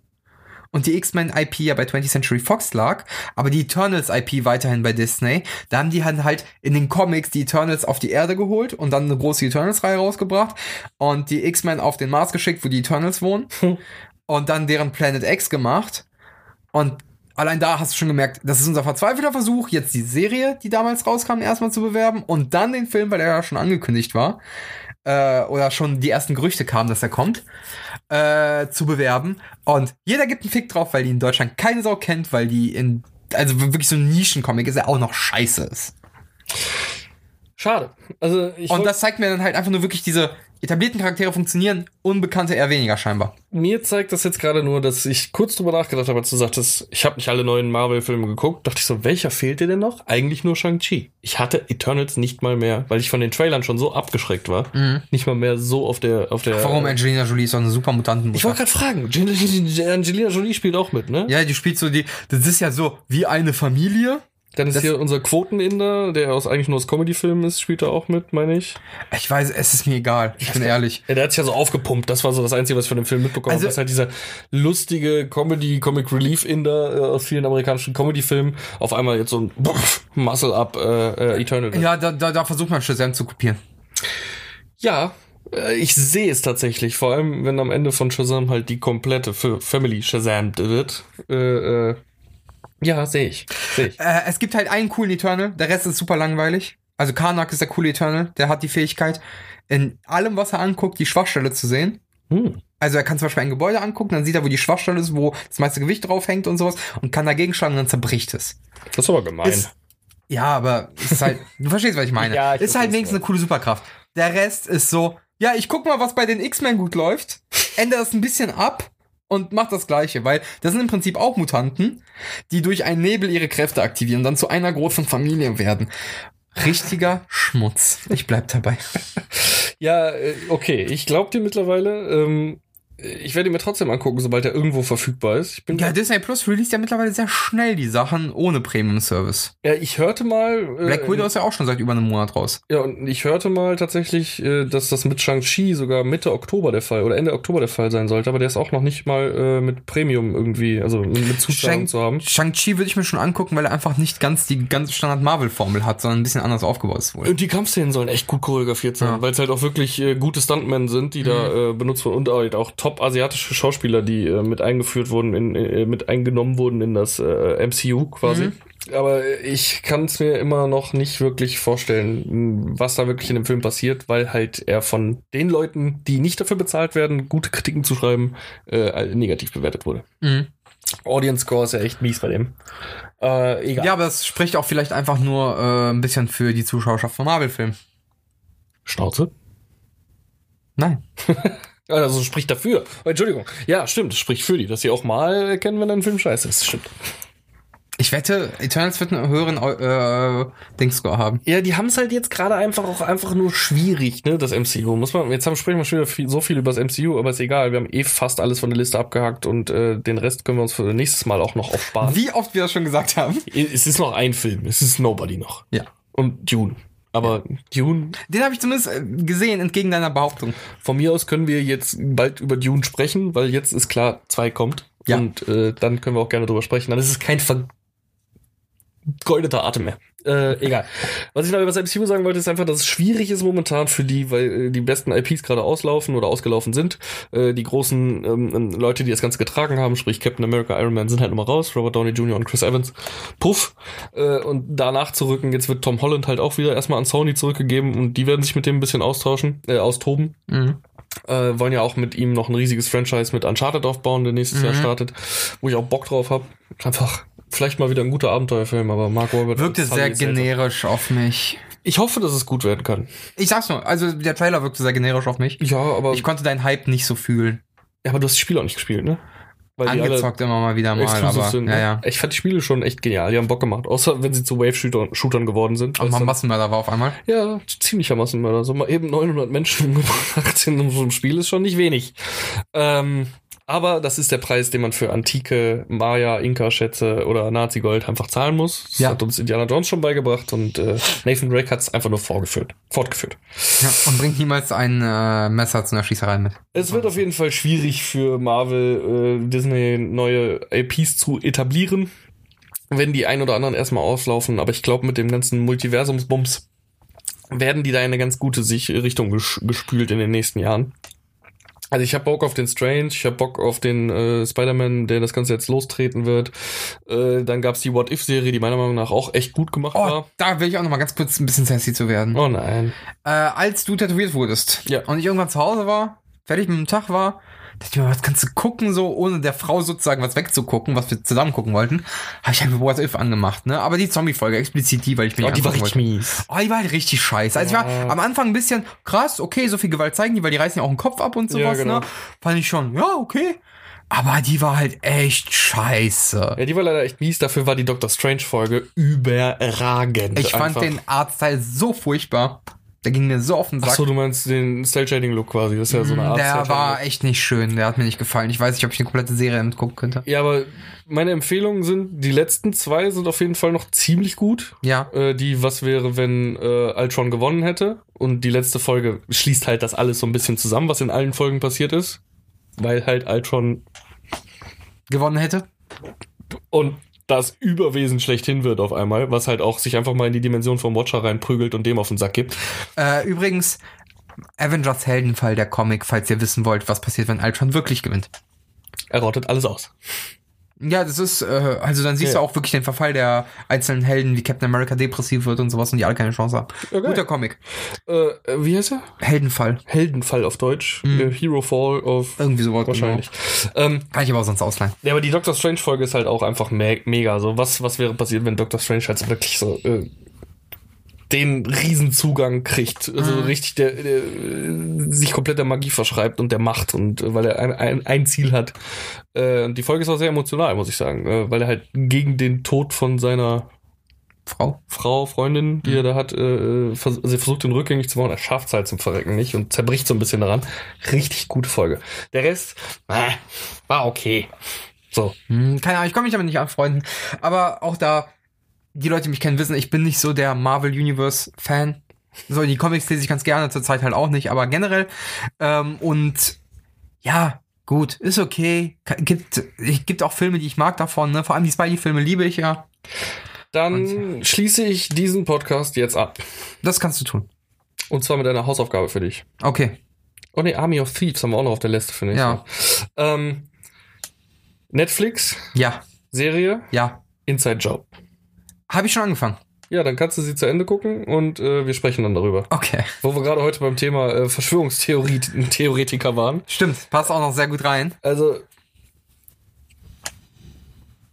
B: und die X-Men-IP ja bei 20th Century Fox lag, aber die Eternals-IP weiterhin bei Disney. Da haben die halt, halt in den Comics die Eternals auf die Erde geholt und dann eine große Eternals-Reihe rausgebracht und die X-Men auf den Mars geschickt, wo die Eternals wohnen und dann deren Planet X gemacht. Und Allein da hast du schon gemerkt, das ist unser verzweifelter Versuch, jetzt die Serie, die damals rauskam, erstmal zu bewerben und dann den Film, weil er ja schon angekündigt war, äh, oder schon die ersten Gerüchte kamen, dass er kommt, äh, zu bewerben. Und jeder gibt einen Fick drauf, weil die in Deutschland keine Sau kennt, weil die in, also wirklich so ein Nischencomic ist, der auch noch scheiße ist.
A: Schade. Also ich
B: Und das zeigt mir dann halt einfach nur wirklich diese etablierten Charaktere funktionieren, unbekannte eher weniger scheinbar.
A: mir zeigt das jetzt gerade nur, dass ich kurz drüber nachgedacht habe, als du sagtest, ich habe nicht alle neuen Marvel-Filme geguckt, dachte ich so, welcher fehlt dir denn noch? Eigentlich nur Shang-Chi. Ich hatte Eternals nicht mal mehr, weil ich von den Trailern schon so abgeschreckt war, nicht mal mehr so auf der auf der.
B: Warum Angelina Jolie ist doch eine super Mutantenmutter.
A: Ich wollte gerade fragen, Angelina Jolie spielt auch mit, ne?
B: Ja, die spielt so die, das ist ja so wie eine Familie.
A: Dann ist
B: Das-
A: hier unser Quoteninder, der aus eigentlich nur aus Comedy-Filmen ist, spielt er auch mit, meine ich.
B: Ich weiß, es ist mir egal. Ich bin ehrlich.
A: Ja, der hat sich ja so aufgepumpt. Das war so das Einzige, was ich von dem Film mitbekommen
B: Also-
A: habe. Das ist halt dieser lustige Comedy, Comic Relief Inder äh, aus vielen amerikanischen Comedy-Filmen. Auf einmal jetzt so ein Muscle Up äh, äh, Eternal.
B: Ja, da, da, da versucht man Shazam zu kopieren.
A: Ja, äh, ich sehe es tatsächlich. Vor allem, wenn am Ende von Shazam halt die komplette für Family Shazam wird. Äh, äh, ja, sehe ich. Sehe ich.
B: Äh, es gibt halt einen coolen Eternal, der Rest ist super langweilig. Also Karnak ist der coole Eternal, der hat die Fähigkeit, in allem, was er anguckt, die Schwachstelle zu sehen.
A: Hm.
B: Also er kann zum Beispiel ein Gebäude angucken, dann sieht er, wo die Schwachstelle ist, wo das meiste Gewicht drauf hängt und sowas und kann dagegen schlagen und dann zerbricht es.
A: Das ist aber gemein.
B: Ist, ja, aber es ist halt, (laughs) du verstehst, was ich meine.
A: Ja, ich
B: ist halt wenigstens eine coole Superkraft. Der Rest ist so, ja, ich guck mal, was bei den X-Men gut läuft, ändere das ein bisschen ab und mach das Gleiche, weil das sind im Prinzip auch Mutanten, die durch einen Nebel ihre Kräfte aktivieren, dann zu einer großen Familie werden. Richtiger Schmutz. Ich bleib dabei. (laughs)
A: Ja, äh, okay. Ich glaube dir mittlerweile. Ähm, ich werde ihn mir trotzdem angucken, sobald er irgendwo verfügbar ist. Ich bin
B: Ja, Disney Plus release ja mittlerweile sehr schnell die Sachen ohne Premium-Service.
A: ja, ich hörte mal. Äh,
B: Black Widow ist ja auch schon seit über einem Monat raus.
A: Ja, und ich hörte mal tatsächlich, äh, dass das mit Shang-Chi sogar Mitte Oktober der Fall oder Ende Oktober der Fall sein sollte, aber der ist auch noch nicht mal äh, mit Premium irgendwie, also mit, mit Zuschauern zu haben.
B: Shang-Chi würde ich mir schon angucken, weil er einfach nicht ganz die ganze Standard-Marvel-Formel hat, sondern ein bisschen anders aufgebaut ist wohl.
A: Und die Kampfszenen sollen echt gut choreografiert sein,
B: Ja.
A: weil es halt auch wirklich äh, gute Stuntmen sind, die da äh, benutzt wurden und halt auch top asiatische Schauspieler, die äh, mit eingeführt wurden, in, äh, mit eingenommen wurden in das äh, MCU quasi.
B: Mhm.
A: Aber ich kann es mir immer noch nicht wirklich vorstellen, was da wirklich in dem Film passiert, weil halt er von den Leuten, die nicht dafür bezahlt werden, gute Kritiken zu schreiben, äh, negativ bewertet wurde.
B: Mhm.
A: Audience Score ist ja echt mies bei dem. Äh, egal.
B: Ja, aber es spricht auch vielleicht einfach nur äh, ein bisschen für die Zuschauerschaft von Marvel-Filmen.
A: Schnauze?
B: Nein. (laughs)
A: Also spricht dafür. Oh, Entschuldigung. Ja, stimmt, spricht für die, dass sie auch mal erkennen, wenn ein Film scheiße ist. Stimmt.
B: Ich wette, Eternals wird einen höheren äh, Dingscore haben.
A: Ja, die haben es halt jetzt gerade einfach auch einfach nur schwierig, ne, das MCU. Muss man, jetzt haben, sprechen wir schon wieder viel, so viel über das MCU, aber ist egal, wir haben eh fast alles von der Liste abgehakt und äh, den Rest können wir uns für nächstes Mal auch noch aufsparen.
B: Wie oft wir das schon gesagt haben.
A: Es ist noch ein Film, es ist Nobody noch.
B: Ja.
A: Und Dune. Aber Dune,
B: Den habe ich zumindest äh, gesehen, entgegen deiner Behauptung.
A: von mir aus können wir jetzt bald über Dune sprechen, weil jetzt ist klar, zwei kommt.
B: Ja.
A: Und äh, dann können wir auch gerne drüber sprechen. Dann ist es kein vergeudeter Atem mehr. Äh, egal. Was ich noch über das MCU sagen wollte, ist einfach, dass es schwierig ist momentan für die, weil äh, die besten IPs gerade auslaufen oder ausgelaufen sind. Äh, die großen ähm, Leute, die das Ganze getragen haben, sprich Captain America, Iron Man, sind halt nochmal raus. Robert Downey Jr. und Chris Evans. Puff. Äh, und danach zurücken. Jetzt wird Tom Holland halt auch wieder erstmal an Sony zurückgegeben und die werden sich mit dem ein bisschen austauschen, äh, austoben.
B: Mhm.
A: Äh, wollen ja auch mit ihm noch ein riesiges Franchise mit Uncharted aufbauen, der nächstes Jahr startet, wo ich auch Bock drauf habe. Einfach vielleicht mal wieder ein guter Abenteuerfilm, aber Mark Wahlberg
B: Wirkte sehr generisch auf mich.
A: Ich hoffe, dass es gut werden kann.
B: Ich sag's nur, also der Trailer wirkte sehr generisch auf mich.
A: Ja, aber
B: Ich konnte deinen Hype nicht so fühlen.
A: ja, aber du hast die Spiele auch nicht gespielt, ne? Weil
B: Angezockt immer mal wieder mal, aber
A: sind.
B: ja,
A: ne?
B: ja.
A: Ich fand die Spiele schon echt genial. Die haben Bock gemacht, außer wenn sie zu Wave-Shootern geworden sind. Weil's
B: mal Massenmörder war auf einmal.
A: Ja, ziemlicher Massenmörder. So mal eben 900 Menschen (laughs) umgebracht in so einem Spiel ist schon nicht wenig. Ähm, aber das ist der Preis, den man für antike Maya, Inka-Schätze oder Nazi-Gold einfach zahlen muss. Das
B: Ja.
A: hat uns Indiana Jones schon beigebracht und äh, Nathan Drake hat es einfach nur vorgeführt, fortgeführt.
B: Ja, und bringt niemals ein äh, Messer zu einer Schießerei mit.
A: Es wird auf jeden Fall schwierig für Marvel, äh, Disney neue APs zu etablieren, wenn die ein oder anderen erstmal auslaufen. Aber ich glaube, mit dem ganzen Multiversumsbums werden die da in eine ganz gute sich Richtung ges gespült in den nächsten Jahren. Also ich habe Bock auf den Strange, ich habe Bock auf den äh, Spider-Man, der das Ganze jetzt lostreten wird. Äh, dann gab's die What If-Serie, die meiner Meinung nach auch echt gut gemacht
B: Oh,
A: war.
B: da will ich auch noch mal ganz kurz ein bisschen sassy zu werden.
A: Oh nein.
B: Äh, als du tätowiert wurdest
A: Ja.
B: und ich irgendwann zu Hause war, fertig mit dem Tag war, dachte ich mir, was kannst du gucken, so ohne der Frau sozusagen was wegzugucken, was wir zusammen gucken wollten, habe ich einfach What If angemacht, ne? Aber die Zombie-Folge, explizit die, weil ich mir
A: Oh, die war richtig
B: wollte.
A: mies.
B: Oh, die war halt richtig scheiße. Also ich war
A: Ja.
B: am Anfang ein bisschen krass, okay, so viel Gewalt zeigen die, weil die reißen ja auch den Kopf ab und sowas,
A: Ja, genau.
B: ne? Fand ich schon, ja, okay. Aber die war halt echt scheiße.
A: Ja, die war leider echt mies. Dafür war die Doctor Strange-Folge überragend.
B: Ich fand
A: einfach.
B: den Artstyle so furchtbar. Der ging mir so auf den Sack.
A: Ach so, du meinst den Cell-Shading-Look quasi. Das ist ja so eine Art
B: Mm, der
A: Cell-Shading-Look.
B: war echt nicht schön. Der hat mir nicht gefallen. Ich weiß nicht, ob ich eine komplette Serie mitgucken könnte.
A: Ja, aber meine Empfehlungen sind, die letzten zwei sind auf jeden Fall noch ziemlich gut.
B: Ja.
A: Äh, die, was wäre, wenn äh, Ultron gewonnen hätte? Und die letzte Folge schließt halt das alles so ein bisschen zusammen, was in allen Folgen passiert ist. Weil halt Ultron
B: Gewonnen hätte.
A: und das Überwesen schlechthin wird auf einmal, was halt auch sich einfach mal in die Dimension vom Watcher reinprügelt und dem auf den Sack gibt.
B: Äh, übrigens, Avengers Heldenfall, der Comic, falls ihr wissen wollt, was passiert, wenn Ultron wirklich gewinnt.
A: Er rottet alles aus.
B: Ja, das ist, äh, also dann siehst
A: Ja.
B: du auch wirklich den Verfall der einzelnen Helden, wie Captain America depressiv wird und sowas und die alle keine Chance haben.
A: Okay.
B: Guter Comic.
A: Äh, wie heißt er?
B: Heldenfall.
A: Heldenfall auf Deutsch. Äh, Hero Fall of
B: Irgendwie sowas.
A: wahrscheinlich. Ähm,
B: Kann ich aber auch sonst ausleihen.
A: Ja, aber die Doctor Strange Folge ist halt auch einfach me mega. So, was, was wäre passiert, wenn Doctor Strange halt wirklich so äh, den Riesenzugang kriegt? Also
B: Mhm.
A: richtig, der, der sich komplett der Magie verschreibt und der Macht und äh, weil er ein, ein, ein Ziel hat. Äh, und die Folge ist auch sehr emotional, muss ich sagen, äh, weil er halt gegen den Tod von seiner
B: Frau.
A: Frau, Freundin, die er da hat, äh, vers also er versucht den rückgängig zu machen, er schafft es halt zum Verrecken nicht und zerbricht so ein bisschen daran. Richtig gute Folge. Der Rest, äh, war okay. So.
B: Hm, keine Ahnung, ich kann mich damit nicht anfreunden. Aber auch da, die Leute, die mich kennen, wissen, ich bin nicht so der Marvel Universe Fan. So, die Comics lese ich ganz gerne, zur Zeit halt auch nicht, aber generell. Ähm, und ja, gut, ist okay. Ka- Gibt, gibt auch Filme, die ich mag davon, ne? Vor allem die Spidey-Filme liebe ich ja.
A: Dann schließe ich diesen Podcast jetzt ab.
B: Das kannst du tun.
A: Und zwar mit einer Hausaufgabe für dich.
B: Okay.
A: Oh ne, Army of Thieves haben wir auch noch auf der Liste, finde ich.
B: Ja.
A: Ähm, Netflix,
B: Ja,
A: Serie,
B: ja.
A: Inside Job.
B: Habe ich schon angefangen.
A: Ja, dann kannst du sie zu Ende gucken und äh, wir sprechen dann darüber.
B: Okay.
A: Wo wir gerade heute beim Thema äh, Verschwörungstheoretiker waren.
B: Stimmt, passt auch noch sehr gut rein.
A: Also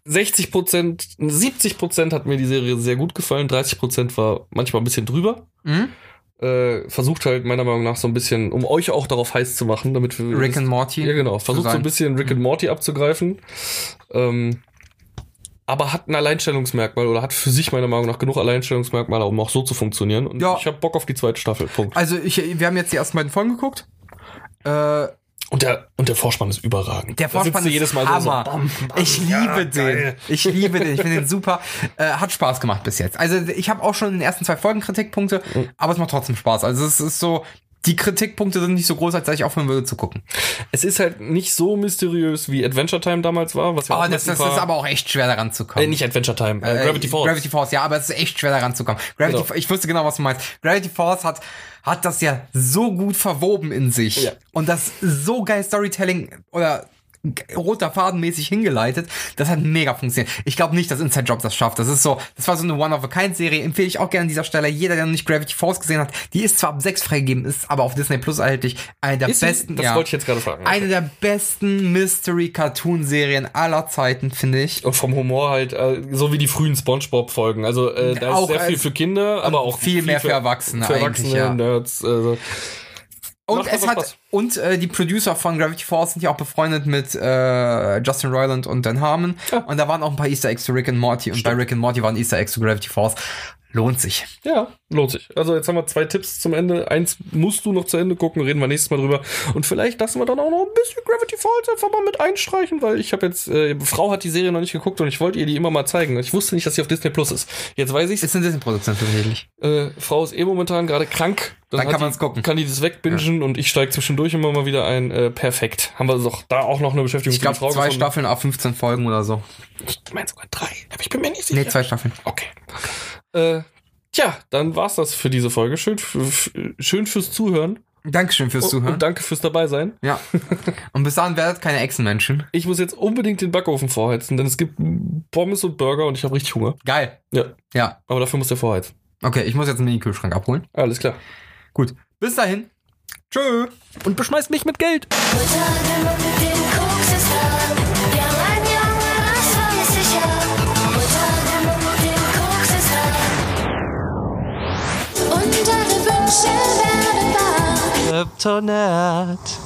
A: 60 Prozent, 70 Prozent hat mir die Serie sehr gut gefallen, 30 Prozent war manchmal ein bisschen drüber.
B: Mhm.
A: Äh, versucht halt meiner Meinung nach so ein bisschen, um euch auch darauf heiß zu machen, damit wir
B: Rick and Morty.
A: ja genau, versucht so ein bisschen Rick and Morty abzugreifen. Ähm, aber hat ein Alleinstellungsmerkmal oder hat für sich meiner Meinung nach genug Alleinstellungsmerkmale, um auch so zu funktionieren. Und
B: Ja.
A: ich habe Bock auf die zweite Staffel. Punkt.
B: Also ich, wir haben jetzt die ersten beiden Folgen geguckt. Äh,
A: Und der, und der Vorspann ist überragend.
B: Der Vorspann ist
A: jedes Mal
B: Hammer.
A: so, bam, bam,
B: ich liebe
A: ja,
B: den.
A: geil.
B: Ich liebe den. Ich finde den super. Äh, hat Spaß gemacht bis jetzt. Also ich habe auch schon in den ersten zwei Folgen Kritikpunkte,
A: Mhm.
B: aber es macht trotzdem Spaß. Also es ist so, die Kritikpunkte sind nicht so groß, als dass ich aufhören würde zu gucken.
A: Es ist halt nicht so mysteriös wie Adventure Time damals war. Was ja
B: Aber
A: auch
B: das, das ist aber auch echt schwer daran zu kommen.
A: äh, nicht Adventure Time, äh, Gravity Falls.
B: Gravity Falls, ja, aber es ist echt schwer daran zu kommen. Gravity,
A: Genau.
B: Ich wusste genau, was du meinst. Gravity Falls hat, hat das ja so gut verwoben in sich.
A: Ja.
B: Und das so geil Storytelling oder roter Fadenmäßig hingeleitet, das hat mega funktioniert. Ich glaube nicht, dass Inside Job das schafft. Das ist so, das war so eine One-of-a-Kind-Serie, empfehle ich auch gerne an dieser Stelle. Jeder, der noch nicht Gravity Falls gesehen hat, die ist zwar ab 6 freigegeben, ist aber auf Disney Plus erhältlich. Eine der
A: Ist
B: besten,
A: Das
B: ja,
A: wollte ich jetzt gerade fragen.
B: eine der besten Mystery-Cartoon-Serien aller Zeiten, finde ich.
A: Und vom Humor halt, äh, so wie die frühen Spongebob-Folgen. Also äh, da
B: Auch
A: ist sehr viel für Kinder, aber auch
B: viel mehr für Erwachsene
A: Für
B: eigentlich,
A: Erwachsene,
B: ja.
A: Nerds. Also.
B: Und es hat
A: Spaß.
B: und äh, die Producer von Gravity Falls sind ja auch befreundet mit äh, Justin Roiland und Dan Harmon.
A: Ja.
B: Und da waren auch ein paar Easter Eggs zu Rick and Morty und bei Rick and Morty waren Easter Eggs zu Gravity Falls. Lohnt sich.
A: Ja, lohnt sich. Also jetzt haben wir zwei Tipps zum Ende. Eins musst du noch zu Ende gucken, reden wir nächstes Mal drüber. Und vielleicht lassen wir dann auch noch ein bisschen Gravity Falls einfach mal mit einstreichen, weil ich habe jetzt, äh, Frau hat die Serie noch nicht geguckt und ich wollte ihr die immer mal zeigen. Ich wusste nicht, dass sie auf Disney Plus ist. Jetzt weiß ich's.
B: Ist eine Disney-Produktion tatsächlich.
A: Äh, Frau ist eh momentan gerade krank.
B: Dann
A: hat
B: kann
A: die-
B: man's gucken.
A: Kann die das wegbingen und ich steige zwischendurch immer mal wieder ein. Äh, perfekt. Haben wir doch da auch noch eine Beschäftigung
B: Ich glaube,
A: für die Frau
B: zwei
A: gefunden.
B: Staffeln auf 15 Folgen oder so.
A: Ich meine sogar drei. Aber ich bin mir nicht sicher.
B: Nee, zwei Staffeln.
A: Okay. Äh, tja, dann war's das für diese Folge. Schön, schön fürs Zuhören.
B: Dankeschön fürs Zuhören.
A: und danke fürs dabei sein.
B: ja. (laughs) Und bis dahin werdet keine Echsenmenschen.
A: Ich muss jetzt unbedingt den Backofen vorheizen, denn es gibt Pommes und Burger und ich habe richtig Hunger.
B: Geil.
A: Ja,
B: Ja.
A: aber dafür muss der vorheizen.
B: Okay, ich muss jetzt einen Mini-Kühlschrank abholen.
A: Alles klar.
B: Gut. Bis dahin. Tschö.
A: Und beschmeißt mich mit Geld.
C: Ist